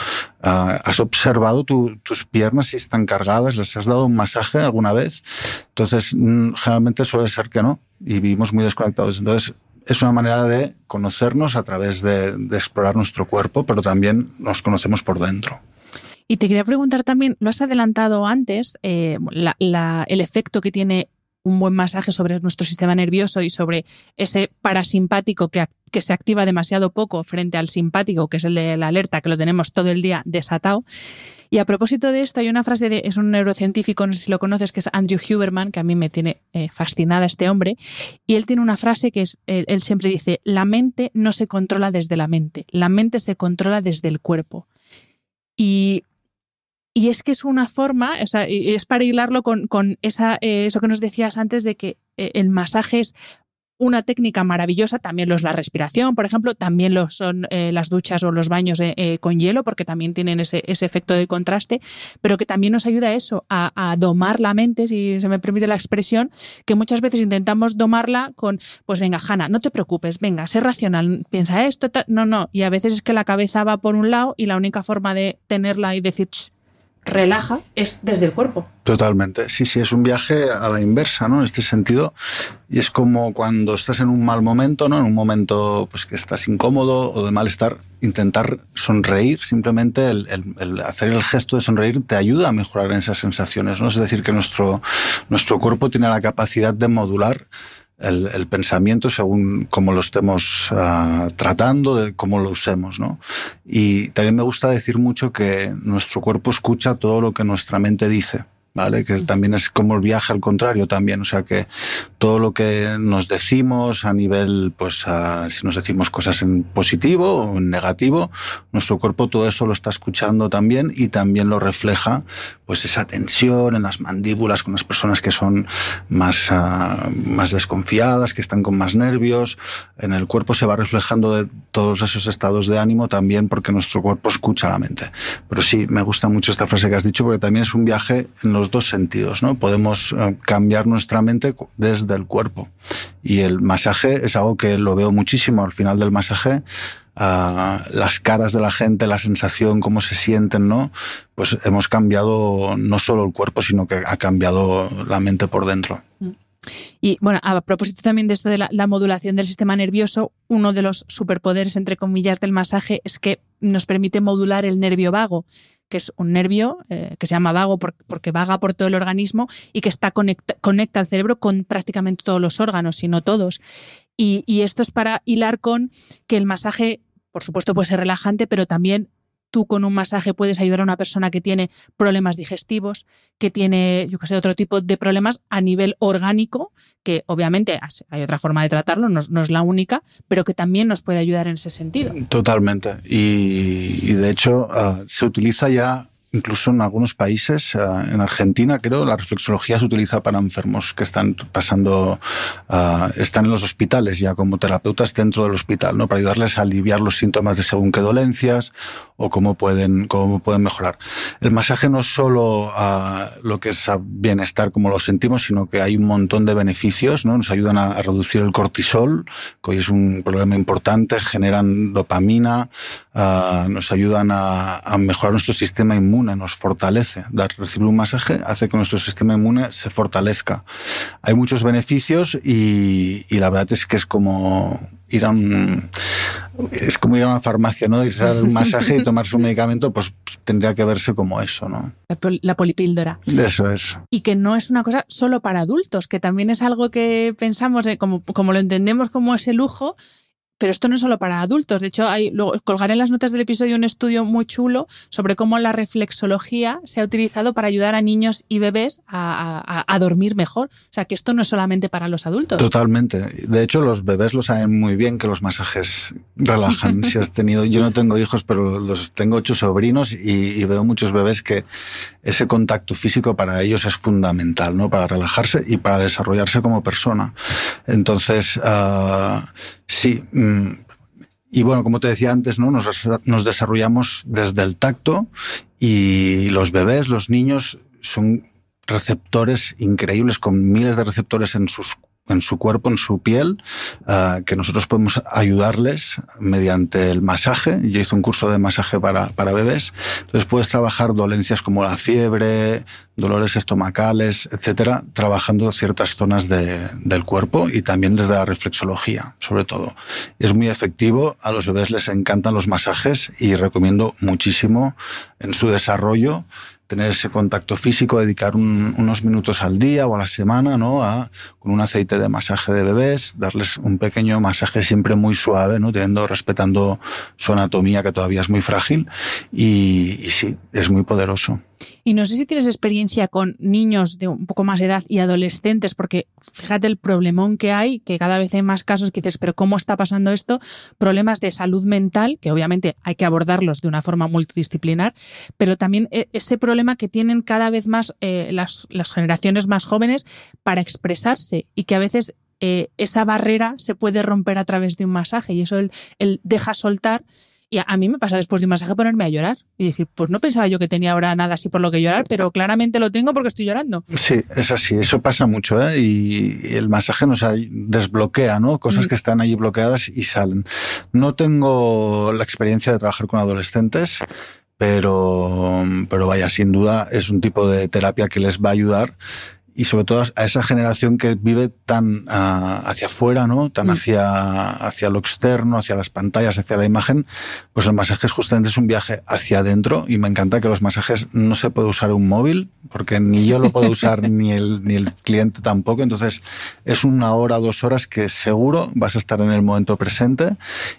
Ah, ¿Has observado tus piernas si están cargadas? ¿Les has dado un masaje alguna vez? Entonces, mm, generalmente suele ser que no y vivimos muy desconectados. Entonces, es una manera de conocernos a través de, explorar nuestro cuerpo, pero también nos conocemos por dentro. Y te quería preguntar también, lo has adelantado antes, eh, el efecto que tiene un buen masaje sobre nuestro sistema nervioso y sobre ese parasimpático que, que, se activa demasiado poco frente al simpático, que es el de la alerta, que lo tenemos todo el día desatado. Y a propósito de esto, hay una frase de, es un neurocientífico, no sé si lo conoces, que es Andrew Huberman, que a mí me tiene eh, fascinada este hombre, y él tiene una frase que es, él, él siempre dice, la mente no se controla desde la mente, la mente se controla desde el cuerpo. Y y es que es una forma, o sea, es para hilarlo con, con esa, eh, eso que nos decías antes de que eh, el masaje es una técnica maravillosa, también lo es la respiración, por ejemplo, también lo son eh, las duchas o los baños con hielo, porque también tienen ese, ese, efecto de contraste, pero que también nos ayuda a eso, a, a, domar la mente, si se me permite la expresión, que muchas veces intentamos domarla con, pues venga, Hanna, no te preocupes, venga, sé racional, piensa esto, no, no, y a veces es que la cabeza va por un lado y la única forma de tenerla y decir, relaja es desde el cuerpo. Totalmente. Sí, sí, es un viaje a la inversa, ¿no? En este sentido. Y es como cuando estás en un mal momento, ¿no? En un momento pues que estás incómodo o de malestar, intentar sonreír, simplemente el, hacer el gesto de sonreír te ayuda a mejorar esas sensaciones, ¿no? Es decir, que nuestro, nuestro cuerpo tiene la capacidad de modular el, pensamiento según cómo lo estemos ah, tratando, de cómo lo usemos. ¿no? Y también me gusta decir mucho que nuestro cuerpo escucha todo lo que nuestra mente dice. ¿vale? Que también es como el viaje al contrario también, o sea que todo lo que nos decimos a nivel, pues si nos decimos cosas en positivo o en negativo, nuestro cuerpo todo eso lo está escuchando también y también lo refleja, pues esa tensión en las mandíbulas con las personas que son más, ah, más desconfiadas, que están con más nervios, en el cuerpo se va reflejando de todos esos estados de ánimo también porque nuestro cuerpo escucha la mente. Pero sí, me gusta mucho esta frase que has dicho porque también es un viaje en los dos sentidos, ¿no? Podemos eh, cambiar nuestra mente desde el cuerpo. Y el masaje es algo que lo veo muchísimo al final del masaje. las caras de la gente, la sensación, cómo se sienten, ¿no? Pues hemos cambiado no solo el cuerpo, sino que ha cambiado la mente por dentro. Y bueno, a propósito también de esto de la, modulación del sistema nervioso, uno de los superpoderes, entre comillas, del masaje es que nos permite modular el nervio vago, que es un nervio eh, que se llama vago porque vaga por todo el organismo y que está conecta, conecta al cerebro con prácticamente todos los órganos, si no todos. Y, y esto es para hilar con que el masaje, por supuesto, puede ser relajante, pero también tú con un masaje puedes ayudar a una persona que tiene problemas digestivos, que tiene, yo qué sé, otro tipo de problemas a nivel orgánico, que obviamente hay otra forma de tratarlo, no, es la única, pero que también nos puede ayudar en ese sentido. Totalmente. Y, de hecho ah, se utiliza ya Incluso en algunos países, eh, en Argentina creo, la reflexología se utiliza para enfermos que están pasando, eh, están en los hospitales ya como terapeutas dentro del hospital, ¿no? Para ayudarles a aliviar los síntomas de según qué dolencias o cómo pueden, cómo pueden mejorar. El masaje no es solo uh, lo que es bienestar como lo sentimos, sino que hay un montón de beneficios, ¿no? Nos ayudan a, reducir el cortisol, que hoy es un problema importante, generan dopamina, nos ayudan a, a mejorar nuestro sistema inmune inmune, nos fortalece. Dar, recibir un masaje hace que nuestro sistema inmune se fortalezca. Hay muchos beneficios y, y la verdad es que es como ir a un, es como ir a una farmacia, ¿no? Irse a dar un masaje y tomarse un medicamento, pues tendría que verse como eso, ¿no? La, pol- la polipíldora. Eso es. Y que no es una cosa solo para adultos, que también es algo que pensamos, eh, como, como lo entendemos como ese lujo, pero esto no es solo para adultos. De hecho, hay, luego colgaré en las notas del episodio un estudio muy chulo sobre cómo la reflexología se ha utilizado para ayudar a niños y bebés a, a- a dormir mejor. O sea, que esto no es solamente para los adultos. Totalmente. De hecho, los bebés lo saben muy bien que los masajes relajan. si has tenido, yo no tengo hijos, pero los tengo ocho sobrinos y, y veo muchos bebés que ese contacto físico para ellos es fundamental, ¿no? Para relajarse y para desarrollarse como persona. Entonces, ah, sí. mm, y bueno, como te decía antes, ¿no? Nos, nos desarrollamos desde el tacto y los bebés, los niños, son receptores increíbles con miles de receptores en sus en su cuerpo, en su piel, uh, que nosotros podemos ayudarles mediante el masaje. Yo hice un curso de masaje para, para bebés. Entonces puedes trabajar dolencias como la fiebre, dolores estomacales, etcétera, trabajando ciertas zonas de, del cuerpo y también desde la reflexología, sobre todo. Es muy efectivo. A los bebés les encantan los masajes y recomiendo muchísimo en su desarrollo tener ese contacto físico, dedicar un, unos minutos al día o a la semana, ¿no? A, con un aceite de masaje de bebés, darles un pequeño masaje siempre muy suave, ¿no? Teniendo, respetando su anatomía que todavía es muy frágil y, y sí, es muy poderoso. Y no sé si tienes experiencia con niños de un poco más edad y adolescentes, porque fíjate el problemón que hay, que cada vez hay más casos que dices, pero ¿cómo está pasando esto? Problemas de salud mental, que obviamente hay que abordarlos de una forma multidisciplinar, pero también ese problema que tienen cada vez más eh, las, las generaciones más jóvenes para expresarse y que a veces eh, esa barrera se puede romper a través de un masaje y eso el, el deja soltar. Y a, mí me pasa después de un masaje ponerme a llorar y decir, pues no pensaba yo que tenía ahora nada así por lo que llorar, pero claramente lo tengo porque estoy llorando. Sí, es así, eso pasa mucho, ¿eh? Y el masaje nos desbloquea, ¿no? Cosas mm. que están ahí bloqueadas y salen. No tengo la experiencia de trabajar con adolescentes, pero, pero vaya, sin duda es un tipo de terapia que les va a ayudar y sobre todo a esa generación que vive tan uh, hacia afuera, ¿no? Tan hacia, hacia lo externo, hacia las pantallas, hacia la imagen, pues el masaje es justamente es un viaje hacia adentro y me encanta que los masajes no se puede usar un móvil, porque ni yo lo puedo usar ni el, ni el cliente tampoco, entonces es una hora, dos horas que seguro vas a estar en el momento presente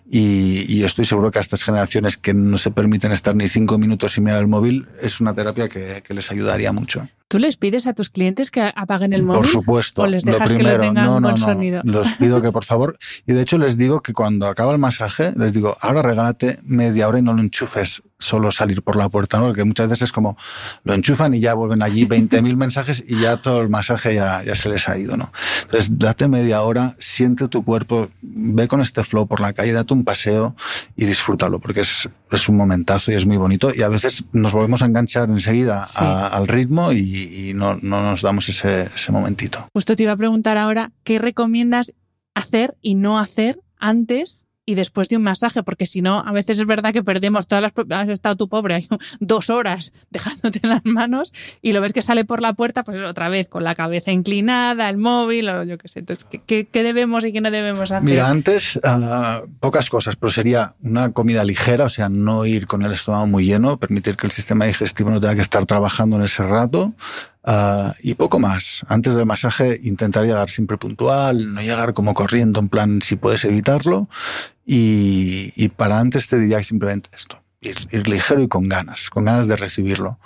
y, y estoy seguro que a estas generaciones que no se permiten estar ni cinco minutos sin mirar el móvil, es una terapia que, que les ayudaría mucho. ¿Tú les pides a tus clientes que apaguen el móvil? Por supuesto. ¿O les dejas lo primero, que lo tengan no, no, con no. sonido? Los pido que por favor. Y de hecho les digo que cuando acaba el masaje, les digo, ahora regálate media hora y no lo enchufes solo salir por la puerta, ¿no? Porque muchas veces es como lo enchufan y ya vuelven allí 20.000 mensajes y ya todo el masaje ya, ya se les ha ido, ¿no? Entonces, date media hora, siente tu cuerpo, ve con este flow por la calle, date un paseo y disfrútalo, porque es, es un momentazo y es muy bonito. Y a veces nos volvemos a enganchar enseguida sí. a, al ritmo y, y no, no, nos damos ese, ese momentito. Justo te iba a preguntar ahora, ¿qué recomiendas hacer y no hacer antes y después de un masaje, porque si no, a veces es verdad que perdemos todas las... Has estado tú pobre dos horas dejándote en las manos y lo ves que sale por la puerta, pues otra vez con la cabeza inclinada, el móvil o yo qué sé. Entonces, ¿qué, qué debemos y qué no debemos hacer? Mira, antes uh, pocas cosas, pero sería una comida ligera, o sea, no ir con el estómago muy lleno, permitir que el sistema digestivo no tenga que estar trabajando en ese rato. Uh, y poco más. Antes del masaje, intentar llegar siempre puntual, no llegar como corriendo, en plan, si puedes evitarlo. Y, y para antes te diría simplemente esto. Ir, ir, ligero y con ganas, con ganas de recibirlo.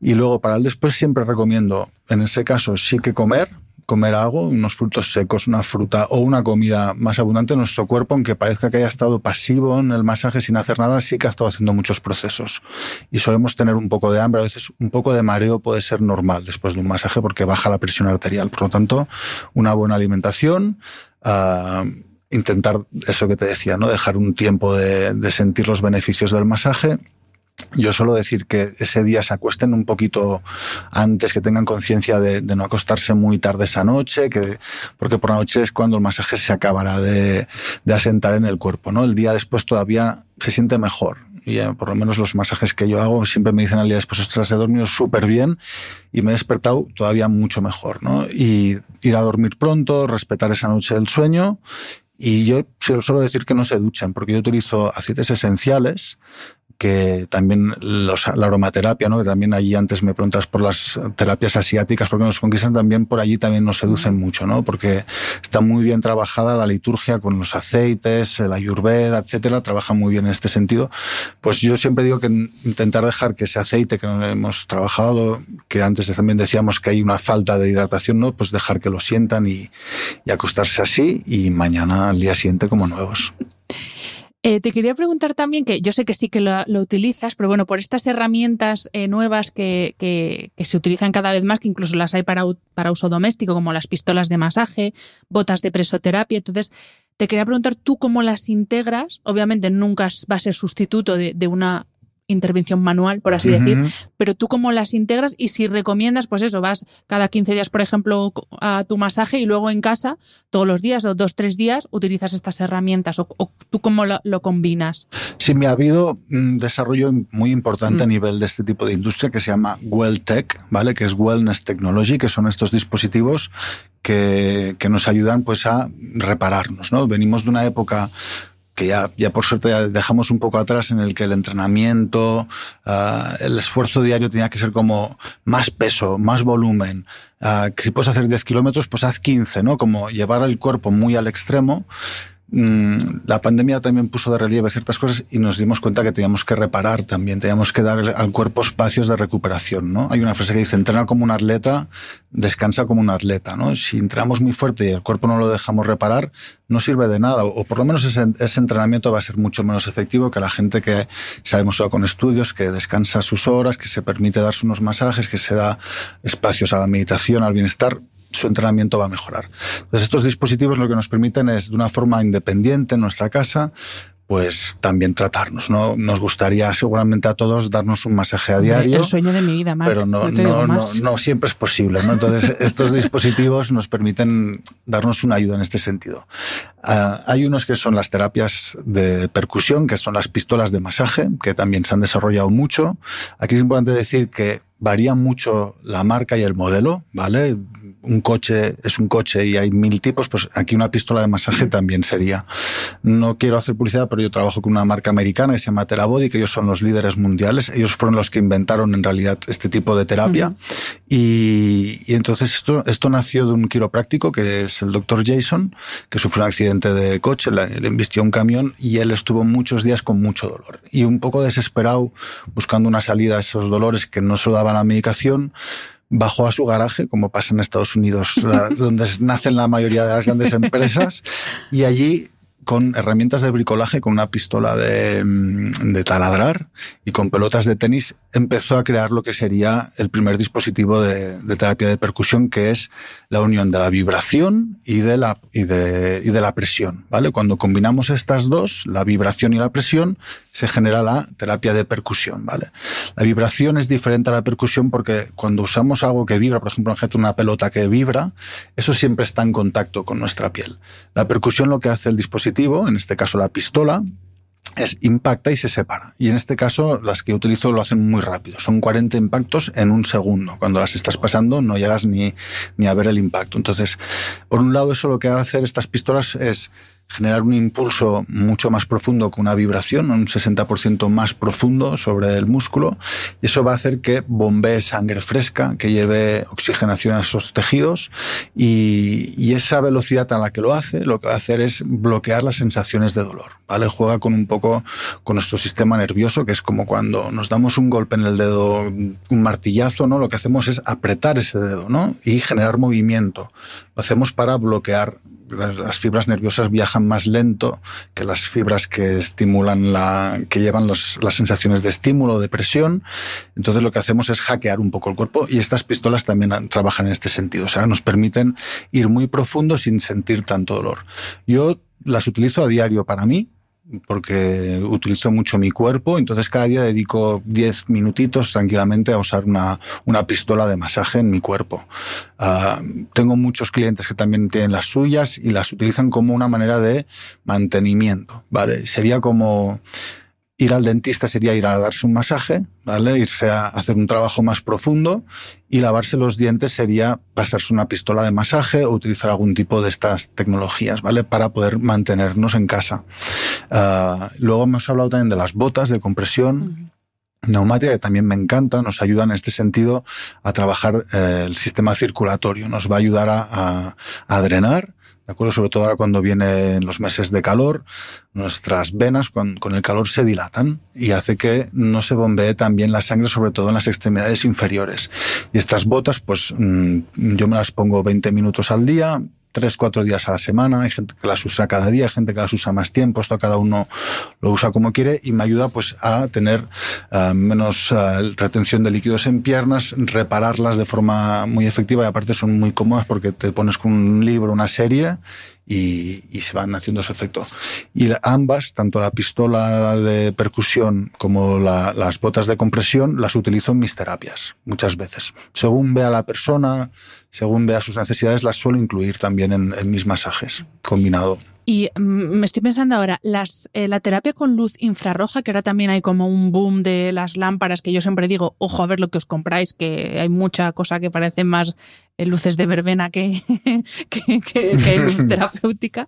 Y luego para el después siempre recomiendo, en ese caso sí que comer, comer algo, unos frutos secos, una fruta o una comida más abundante en nuestro cuerpo, aunque parezca que haya estado pasivo en el masaje sin hacer nada, sí que ha estado haciendo muchos procesos. Y solemos tener un poco de hambre, a veces un poco de mareo puede ser normal después de un masaje porque baja la presión arterial. Por lo tanto, una buena alimentación, uh, intentar eso que te decía, ¿no? Dejar un tiempo de sentir los beneficios del masaje yo suelo decir que ese día se acuesten un poquito antes, que tengan conciencia de, no acostarse muy tarde esa noche, que, porque por la noche es cuando el masaje se acabará de, de, asentar en el cuerpo, ¿no? El día después todavía se siente mejor. y eh, por lo menos los masajes que yo hago siempre me dicen al día después, ostras, he dormido súper bien y me he despertado todavía mucho mejor, ¿no? Y ir a dormir pronto, respetar esa noche del sueño y yo suelo decir que no se duchen, porque yo utilizo aceites esenciales que también los, la aromaterapia, ¿no? que también allí antes me preguntas por las terapias asiáticas, porque nos conquistan también por allí también nos seducen mucho, ¿no? porque está muy bien trabajada la liturgia con los aceites, la ayurveda, etcétera, trabaja muy bien en este sentido. Pues yo siempre digo que intentar dejar que ese aceite que hemos trabajado, que antes también decíamos que hay una falta de hidratación, ¿no? pues dejar que lo sientan y, y acostarse así y mañana al día siguiente como nuevos. Eh, te quería preguntar también, que yo sé que sí que lo, utilizas, pero bueno, por estas herramientas eh, nuevas que, se utilizan cada vez más, que incluso las hay para, para uso doméstico, como las pistolas de masaje, botas de presoterapia, entonces te quería preguntar tú cómo las integras. Obviamente nunca va a ser sustituto de una intervención manual, por así decir, pero tú cómo las integras y si recomiendas, pues eso, vas cada 15 días, por ejemplo, a tu masaje y luego en casa, todos los días o dos, tres días, utilizas estas herramientas o, tú cómo lo, combinas. Sí, me ha habido un desarrollo muy importante a mm. nivel de este tipo de industria que se llama WellTech, ¿vale? Que es Wellness Technology, que son estos dispositivos que, que nos ayudan pues a repararnos, ¿no? Venimos de una época que ya, ya por suerte ya dejamos un poco atrás en el que el entrenamiento, uh, el esfuerzo diario tenía que ser como más peso, más volumen. Que si puedes hacer 10 kilómetros, pues haz 15, ¿no? Como llevar el cuerpo muy al extremo la pandemia también puso de relieve ciertas cosas y nos dimos cuenta que teníamos que reparar también, teníamos que dar al cuerpo espacios de recuperación, ¿no? Hay una frase que dice, entrena como un atleta, descansa como un atleta, ¿no? Si entrenamos muy fuerte y el cuerpo no lo dejamos reparar, no sirve de nada, o por lo menos ese, entrenamiento va a ser mucho menos efectivo que la gente que sabemos con estudios, que descansa sus horas, que se permite darse unos masajes, que se da espacios a la meditación, al bienestar, su entrenamiento va a mejorar. Entonces, estos dispositivos lo que nos permiten es, de una forma independiente en nuestra casa, pues también tratarnos, ¿no? Nos gustaría seguramente a todos darnos un masaje a diario. El sueño de mi vida, Marc. Pero no, no, no, no, siempre es posible, ¿no? Entonces, estos dispositivos nos permiten darnos una ayuda en este sentido. Uh, hay unos que son las terapias de percusión, que son las pistolas de masaje, que también se han desarrollado mucho. Aquí es importante decir que varía mucho la marca y el modelo, ¿vale? un coche es un coche y hay mil tipos, pues aquí una pistola de masaje también sería. No quiero hacer publicidad, pero yo trabajo con una marca americana que se llama Terabody, que ellos son los líderes mundiales. Ellos fueron los que inventaron en realidad este tipo de terapia. y, y, entonces esto, esto nació de un quiropráctico que es el doctor Jason, que sufrió un accidente de coche, le, embistió un camión y él estuvo muchos días con mucho dolor. Y un poco desesperado, buscando una salida a esos dolores que no se lo la medicación, bajó a su garaje, como pasa en Estados Unidos, donde nacen la mayoría de las grandes empresas, y allí con herramientas de bricolaje, con una pistola de, mm, de, taladrar y con pelotas de tenis, empezó a crear lo que sería el primer dispositivo de, de, terapia de percusión, que es la unión de la vibración y de la, y de, y de la presión. ¿vale? Cuando combinamos estas dos, la vibración y la presión, se genera la terapia de percusión. ¿vale? La vibración es diferente a la percusión porque cuando usamos algo que vibra, por ejemplo, una pelota que vibra, eso siempre está en contacto con nuestra piel. La percusión lo que hace el dispositivo en este caso la pistola, es impacta y se separa. Y en este caso, las que utilizo lo hacen muy rápido. Son 40 impactos en un segundo. Cuando las estás pasando, no llegas ni, ni a ver el impacto. Entonces, por un lado, eso lo que va a hacer estas pistolas es generar un impulso mucho más profundo con una vibración, un 60% más profundo sobre el músculo, y eso va a hacer que bombee sangre fresca, que lleve oxigenación a esos tejidos, y, y, esa velocidad a la que lo hace, lo que va a hacer es bloquear las sensaciones de dolor, ¿vale? Juega con un poco con nuestro sistema nervioso, que es como cuando nos damos un golpe en el dedo, un martillazo, ¿no? Lo que hacemos es apretar ese dedo, ¿no? Y generar movimiento. Lo hacemos para bloquear las fibras nerviosas viajan más lento que las fibras que estimulan la, que llevan las sensaciones de estímulo, de presión. Entonces lo que hacemos es hackear un poco el cuerpo y estas pistolas también trabajan en este sentido. O sea, nos permiten ir muy profundo sin sentir tanto dolor. Yo las utilizo a diario para mí, porque utilizo mucho mi cuerpo, entonces cada día dedico 10 minutitos tranquilamente a usar una, una pistola de masaje en mi cuerpo. Uh, tengo muchos clientes que también tienen las suyas y las utilizan como una manera de mantenimiento, ¿vale? Sería como Ir al dentista sería ir a darse un masaje, ¿vale? Irse a hacer un trabajo más profundo y lavarse los dientes sería pasarse una pistola de masaje o utilizar algún tipo de estas tecnologías, ¿vale? Para poder mantenernos en casa. Ah, luego hemos hablado también de las botas de compresión. neumática que también me encanta, nos ayuda en este sentido a trabajar eh, el sistema circulatorio, nos va a ayudar a, a drenar ¿de acuerdo? Sobre todo ahora cuando vienen los meses de calor, nuestras venas con, el calor se dilatan y hace que no se bombee tan bien la sangre, sobre todo en las extremidades inferiores. Y estas botas, pues mm, yo me las pongo 20 minutos al día, tres, cuatro días a la semana, hay gente que las usa cada día, hay gente que las usa más tiempo, esto cada uno lo usa como quiere y me ayuda pues a tener uh, menos uh, retención de líquidos en piernas, repararlas de forma muy efectiva y aparte son muy cómodas porque te pones con un libro, una serie y, se van haciendo ese efecto. Y ambas, tanto la pistola de percusión como la, las botas de compresión, las utilizo en mis terapias muchas veces. Según vea la persona, según vea sus necesidades, las suelo incluir también en, en mis masajes combinado. Y mm, me estoy pensando ahora, las, eh, la terapia con luz infrarroja, que ahora también hay como un boom de las lámparas, que yo siempre digo, ojo a ver lo que os compráis, que hay mucha cosa que parece más eh, luces de verbena que, que, que, que luz terapéutica.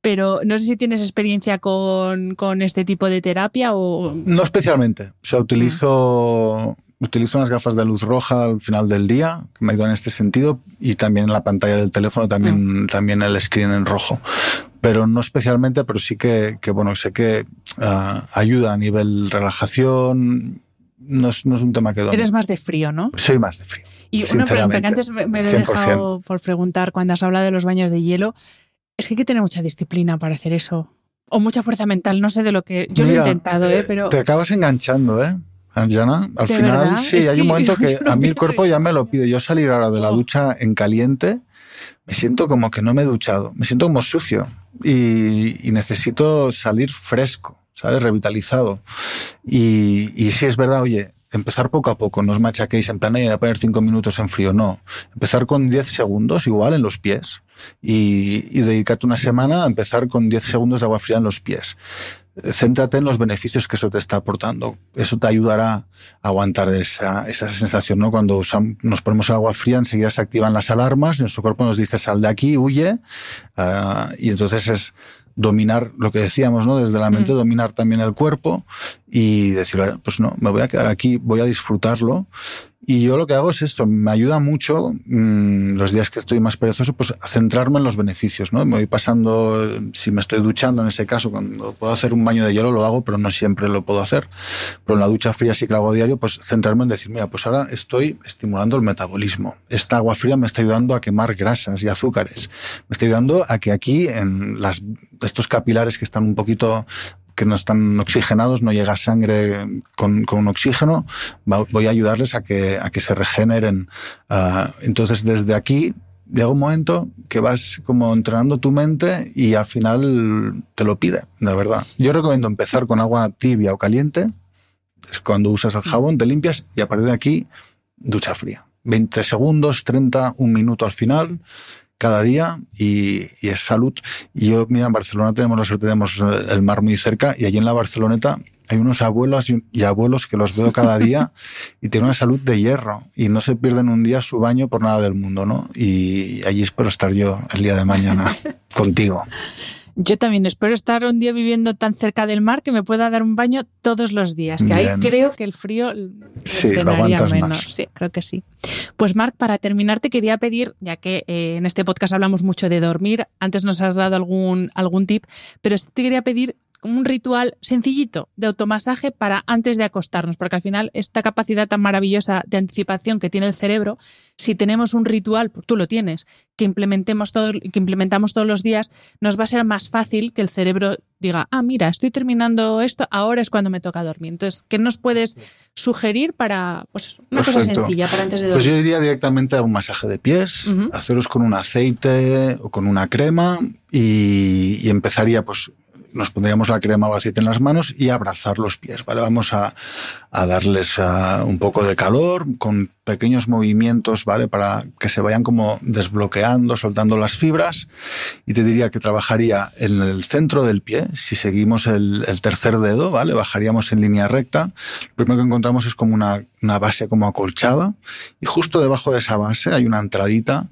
Pero no sé si tienes experiencia con, con, este tipo de terapia o... No especialmente. O sea, utilizo... Utilizo unas gafas de luz roja al final del día, que me ayudan en este sentido, y también en la pantalla del teléfono, también, mm. también el screen en rojo pero no especialmente, pero sí que, que bueno, sé que uh, ayuda a nivel relajación. No es, no es un tema que domine. Eres más de frío, ¿no? Soy más de frío. Y una pregunta que antes me, me he dejado por preguntar cuando has hablado de los baños de hielo. Es que hay que tener mucha disciplina para hacer eso. O mucha fuerza mental, no sé de lo que. Yo Mira, lo he intentado, ¿eh? Pero. Te acabas enganchando, ¿eh? Anjana, al ¿De final, verdad? sí, Es hay que un momento que no a mí el cuerpo ya me lo pide. Yo salir ahora de la Oh. ducha en caliente, me siento como que no me he duchado, me siento como sucio y, y necesito salir fresco, ¿sabes? Revitalizado. Y, y sí es verdad, oye, empezar poco a poco, no os machaquéis en plan, "Ay, voy a poner cinco minutos en frío, no. Empezar con 10 segundos, igual en los pies, y, y dedicarte una semana a empezar con 10 segundos de agua fría en los pies. Céntrate en los beneficios que eso te está aportando. Eso te ayudará a aguantar esa, esa sensación, ¿no? Cuando usamos, nos ponemos agua fría, enseguida se activan las alarmas, nuestro cuerpo nos dice sal de aquí, huye, uh, y entonces es dominar lo que decíamos, ¿no? Desde la mente, mm. dominar también el cuerpo y decir, pues no, me voy a quedar aquí, voy a disfrutarlo. Y yo lo que hago es esto, me ayuda mucho mmm, los días que estoy más perezoso, pues centrarme en los beneficios, ¿no? Me voy pasando, si me estoy duchando en ese caso, cuando puedo hacer un baño de hielo lo hago, pero no siempre lo puedo hacer. Pero en la ducha fría sí que lo hago a diario, pues centrarme en decir, mira, pues ahora estoy estimulando el metabolismo. Esta agua fría me está ayudando a quemar grasas y azúcares. Me está ayudando a que aquí, en las, estos capilares que están un poquito que no están oxigenados, no llega sangre con, con un oxígeno, voy a ayudarles a que, a que se regeneren. Uh, entonces, desde aquí llega un momento que vas como entrenando tu mente y al final te lo pide, la verdad. Yo recomiendo empezar con agua tibia o caliente, es cuando usas el jabón, te limpias y a partir de aquí, ducha fría. 20 segundos, 30, un minuto al final cada día y, y, es salud. Y yo, mira, en Barcelona tenemos la suerte, tenemos el mar muy cerca y allí en la Barceloneta hay unos abuelos y, y abuelos que los veo cada día y tienen una salud de hierro y no se pierden un día su baño por nada del mundo, ¿no? Y allí espero estar yo el día de mañana contigo. Yo también espero estar un día viviendo tan cerca del mar que me pueda dar un baño todos los días. Que Bien. ahí creo que el frío sí, lo menos. Más. Sí, creo que sí. Pues Marc, para terminar te quería pedir, ya que eh, en este podcast hablamos mucho de dormir, antes nos has dado algún, algún tip, pero te quería pedir un ritual sencillito de automasaje para antes de acostarnos, porque al final esta capacidad tan maravillosa de anticipación que tiene el cerebro, si tenemos un ritual, pues tú lo tienes, que implementemos todo, que implementamos todos los días, nos va a ser más fácil que el cerebro diga, ah, mira, estoy terminando esto, ahora es cuando me toca dormir. Entonces, ¿qué nos puedes sugerir para pues, una Perfecto. cosa sencilla para antes de dormir? Pues yo iría directamente a un masaje de pies, uh -huh. haceros con un aceite o con una crema y, y empezaría pues nos pondríamos la crema o aceite en las manos y abrazar los pies, ¿vale? Vamos a, darles ah, un poco de calor con pequeños movimientos, ¿vale? Para que se vayan como desbloqueando, soltando las fibras. Y te diría que trabajaría en el centro del pie. Si seguimos el, el tercer dedo, ¿vale? Bajaríamos en línea recta. Lo primero que encontramos es como una, una base como acolchada. Y justo debajo de esa base hay una entradita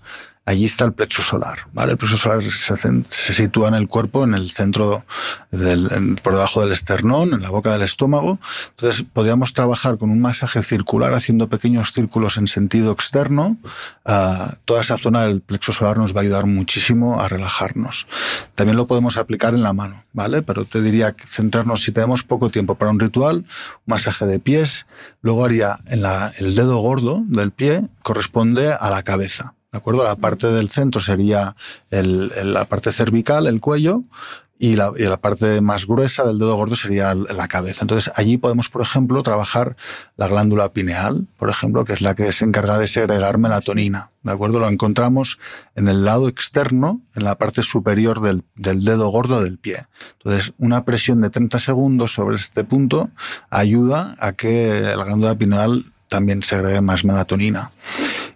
allí está el plexo solar. ¿vale? El plexo solar se, sitúa en el cuerpo, en el centro, del, por debajo del esternón, en la boca del estómago. Entonces, podríamos trabajar con un masaje circular, haciendo pequeños círculos en sentido externo. Uh, toda esa zona del plexo solar nos va a ayudar muchísimo a relajarnos. También lo podemos aplicar en la mano, ¿vale? Pero te diría que centrarnos, si tenemos poco tiempo para un ritual, un masaje de pies, luego haría en la, el dedo gordo del pie, corresponde a la cabeza. ¿De acuerdo? La parte del centro sería el, la parte cervical, el cuello, y la, y la, parte más gruesa del dedo gordo sería la cabeza. Entonces, allí podemos, por ejemplo, trabajar la glándula pineal, por ejemplo, que es la que se encarga de segregar melatonina. ¿De acuerdo? Lo encontramos en el lado externo, en la parte superior del, del dedo gordo del pie. Entonces, una presión de 30 segundos sobre este punto ayuda a que la glándula pineal también segregue más melatonina.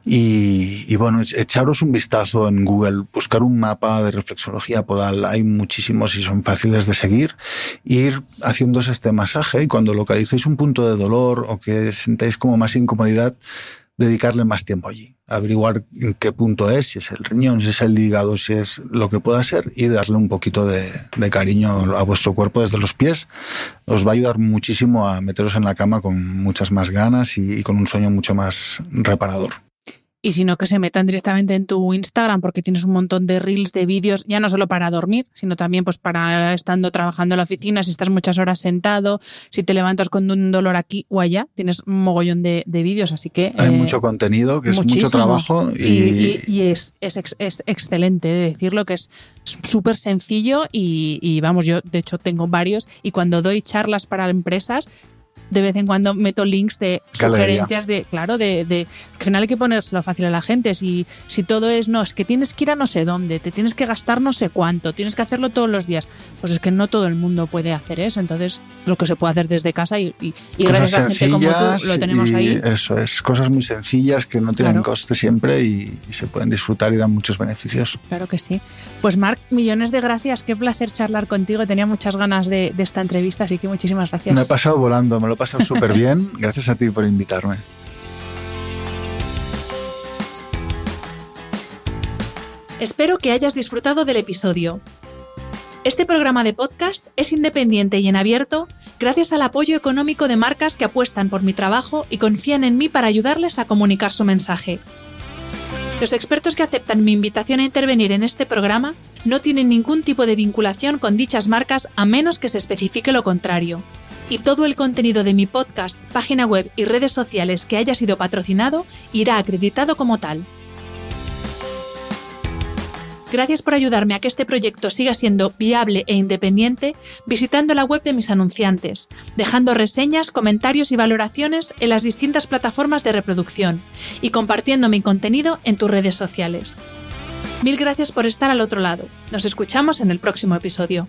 Y, bueno, echaros un vistazo en Google, buscar un mapa de reflexología podal, hay muchísimos y son fáciles de seguir, ir haciéndose este masaje. Y cuando localicéis un punto de dolor o que sentáis como más incomodidad, dedicarle más tiempo allí, averiguar en qué punto es, si es el riñón, si es el hígado, si es lo que pueda ser y darle un poquito de, cariño a vuestro cuerpo desde los pies. Os va a ayudar muchísimo a meteros en la cama con muchas más ganas y con un sueño mucho más reparador y sino que se metan directamente en tu Instagram porque tienes un montón de reels, de vídeos, ya no solo para dormir, sino también pues para estando trabajando en la oficina, si estás muchas horas sentado, si te levantas con un dolor aquí o allá, tienes un mogollón de, vídeos, así que... Hay eh, mucho contenido, que es mucho trabajo y... y, es, es, es, excelente de decirlo, que es súper sencillo y, y vamos, yo de hecho tengo varios y cuando doy charlas para empresas de vez en cuando meto links de sugerencias de, claro, de, de, al final hay que ponérselo fácil a la gente. Si, si todo es, no, es que tienes que ir a no sé dónde, te tienes que gastar no sé cuánto, tienes que hacerlo todos los días, pues es que no todo el mundo puede hacer eso. Entonces, lo que se puede hacer desde casa y, y, gracias a gente como tú lo tenemos ahí. Eso es, cosas muy sencillas que no tienen coste siempre y, se pueden disfrutar y dan muchos beneficios. Claro que sí. Pues Marc, millones de gracias. Qué placer charlar contigo. Tenía muchas ganas de, de esta entrevista, así que muchísimas gracias. Me he pasado volando, me lo he súper bien. Gracias a ti por invitarme. Espero que hayas disfrutado del episodio. Este programa de podcast es independiente y en abierto gracias al apoyo económico de marcas que apuestan por mi trabajo y confían en mí para ayudarles a comunicar su mensaje. Los expertos que aceptan mi invitación a intervenir en este programa no tienen ningún tipo de vinculación con dichas marcas a menos que se especifique lo contrario y todo el contenido de mi podcast, página web y redes sociales que haya sido patrocinado irá acreditado como tal. Gracias por ayudarme a que este proyecto siga siendo viable e independiente visitando la web de mis anunciantes, dejando reseñas, comentarios y valoraciones en las distintas plataformas de reproducción y compartiendo mi contenido en tus redes sociales. Mil gracias por estar al otro lado. Nos escuchamos en el próximo episodio.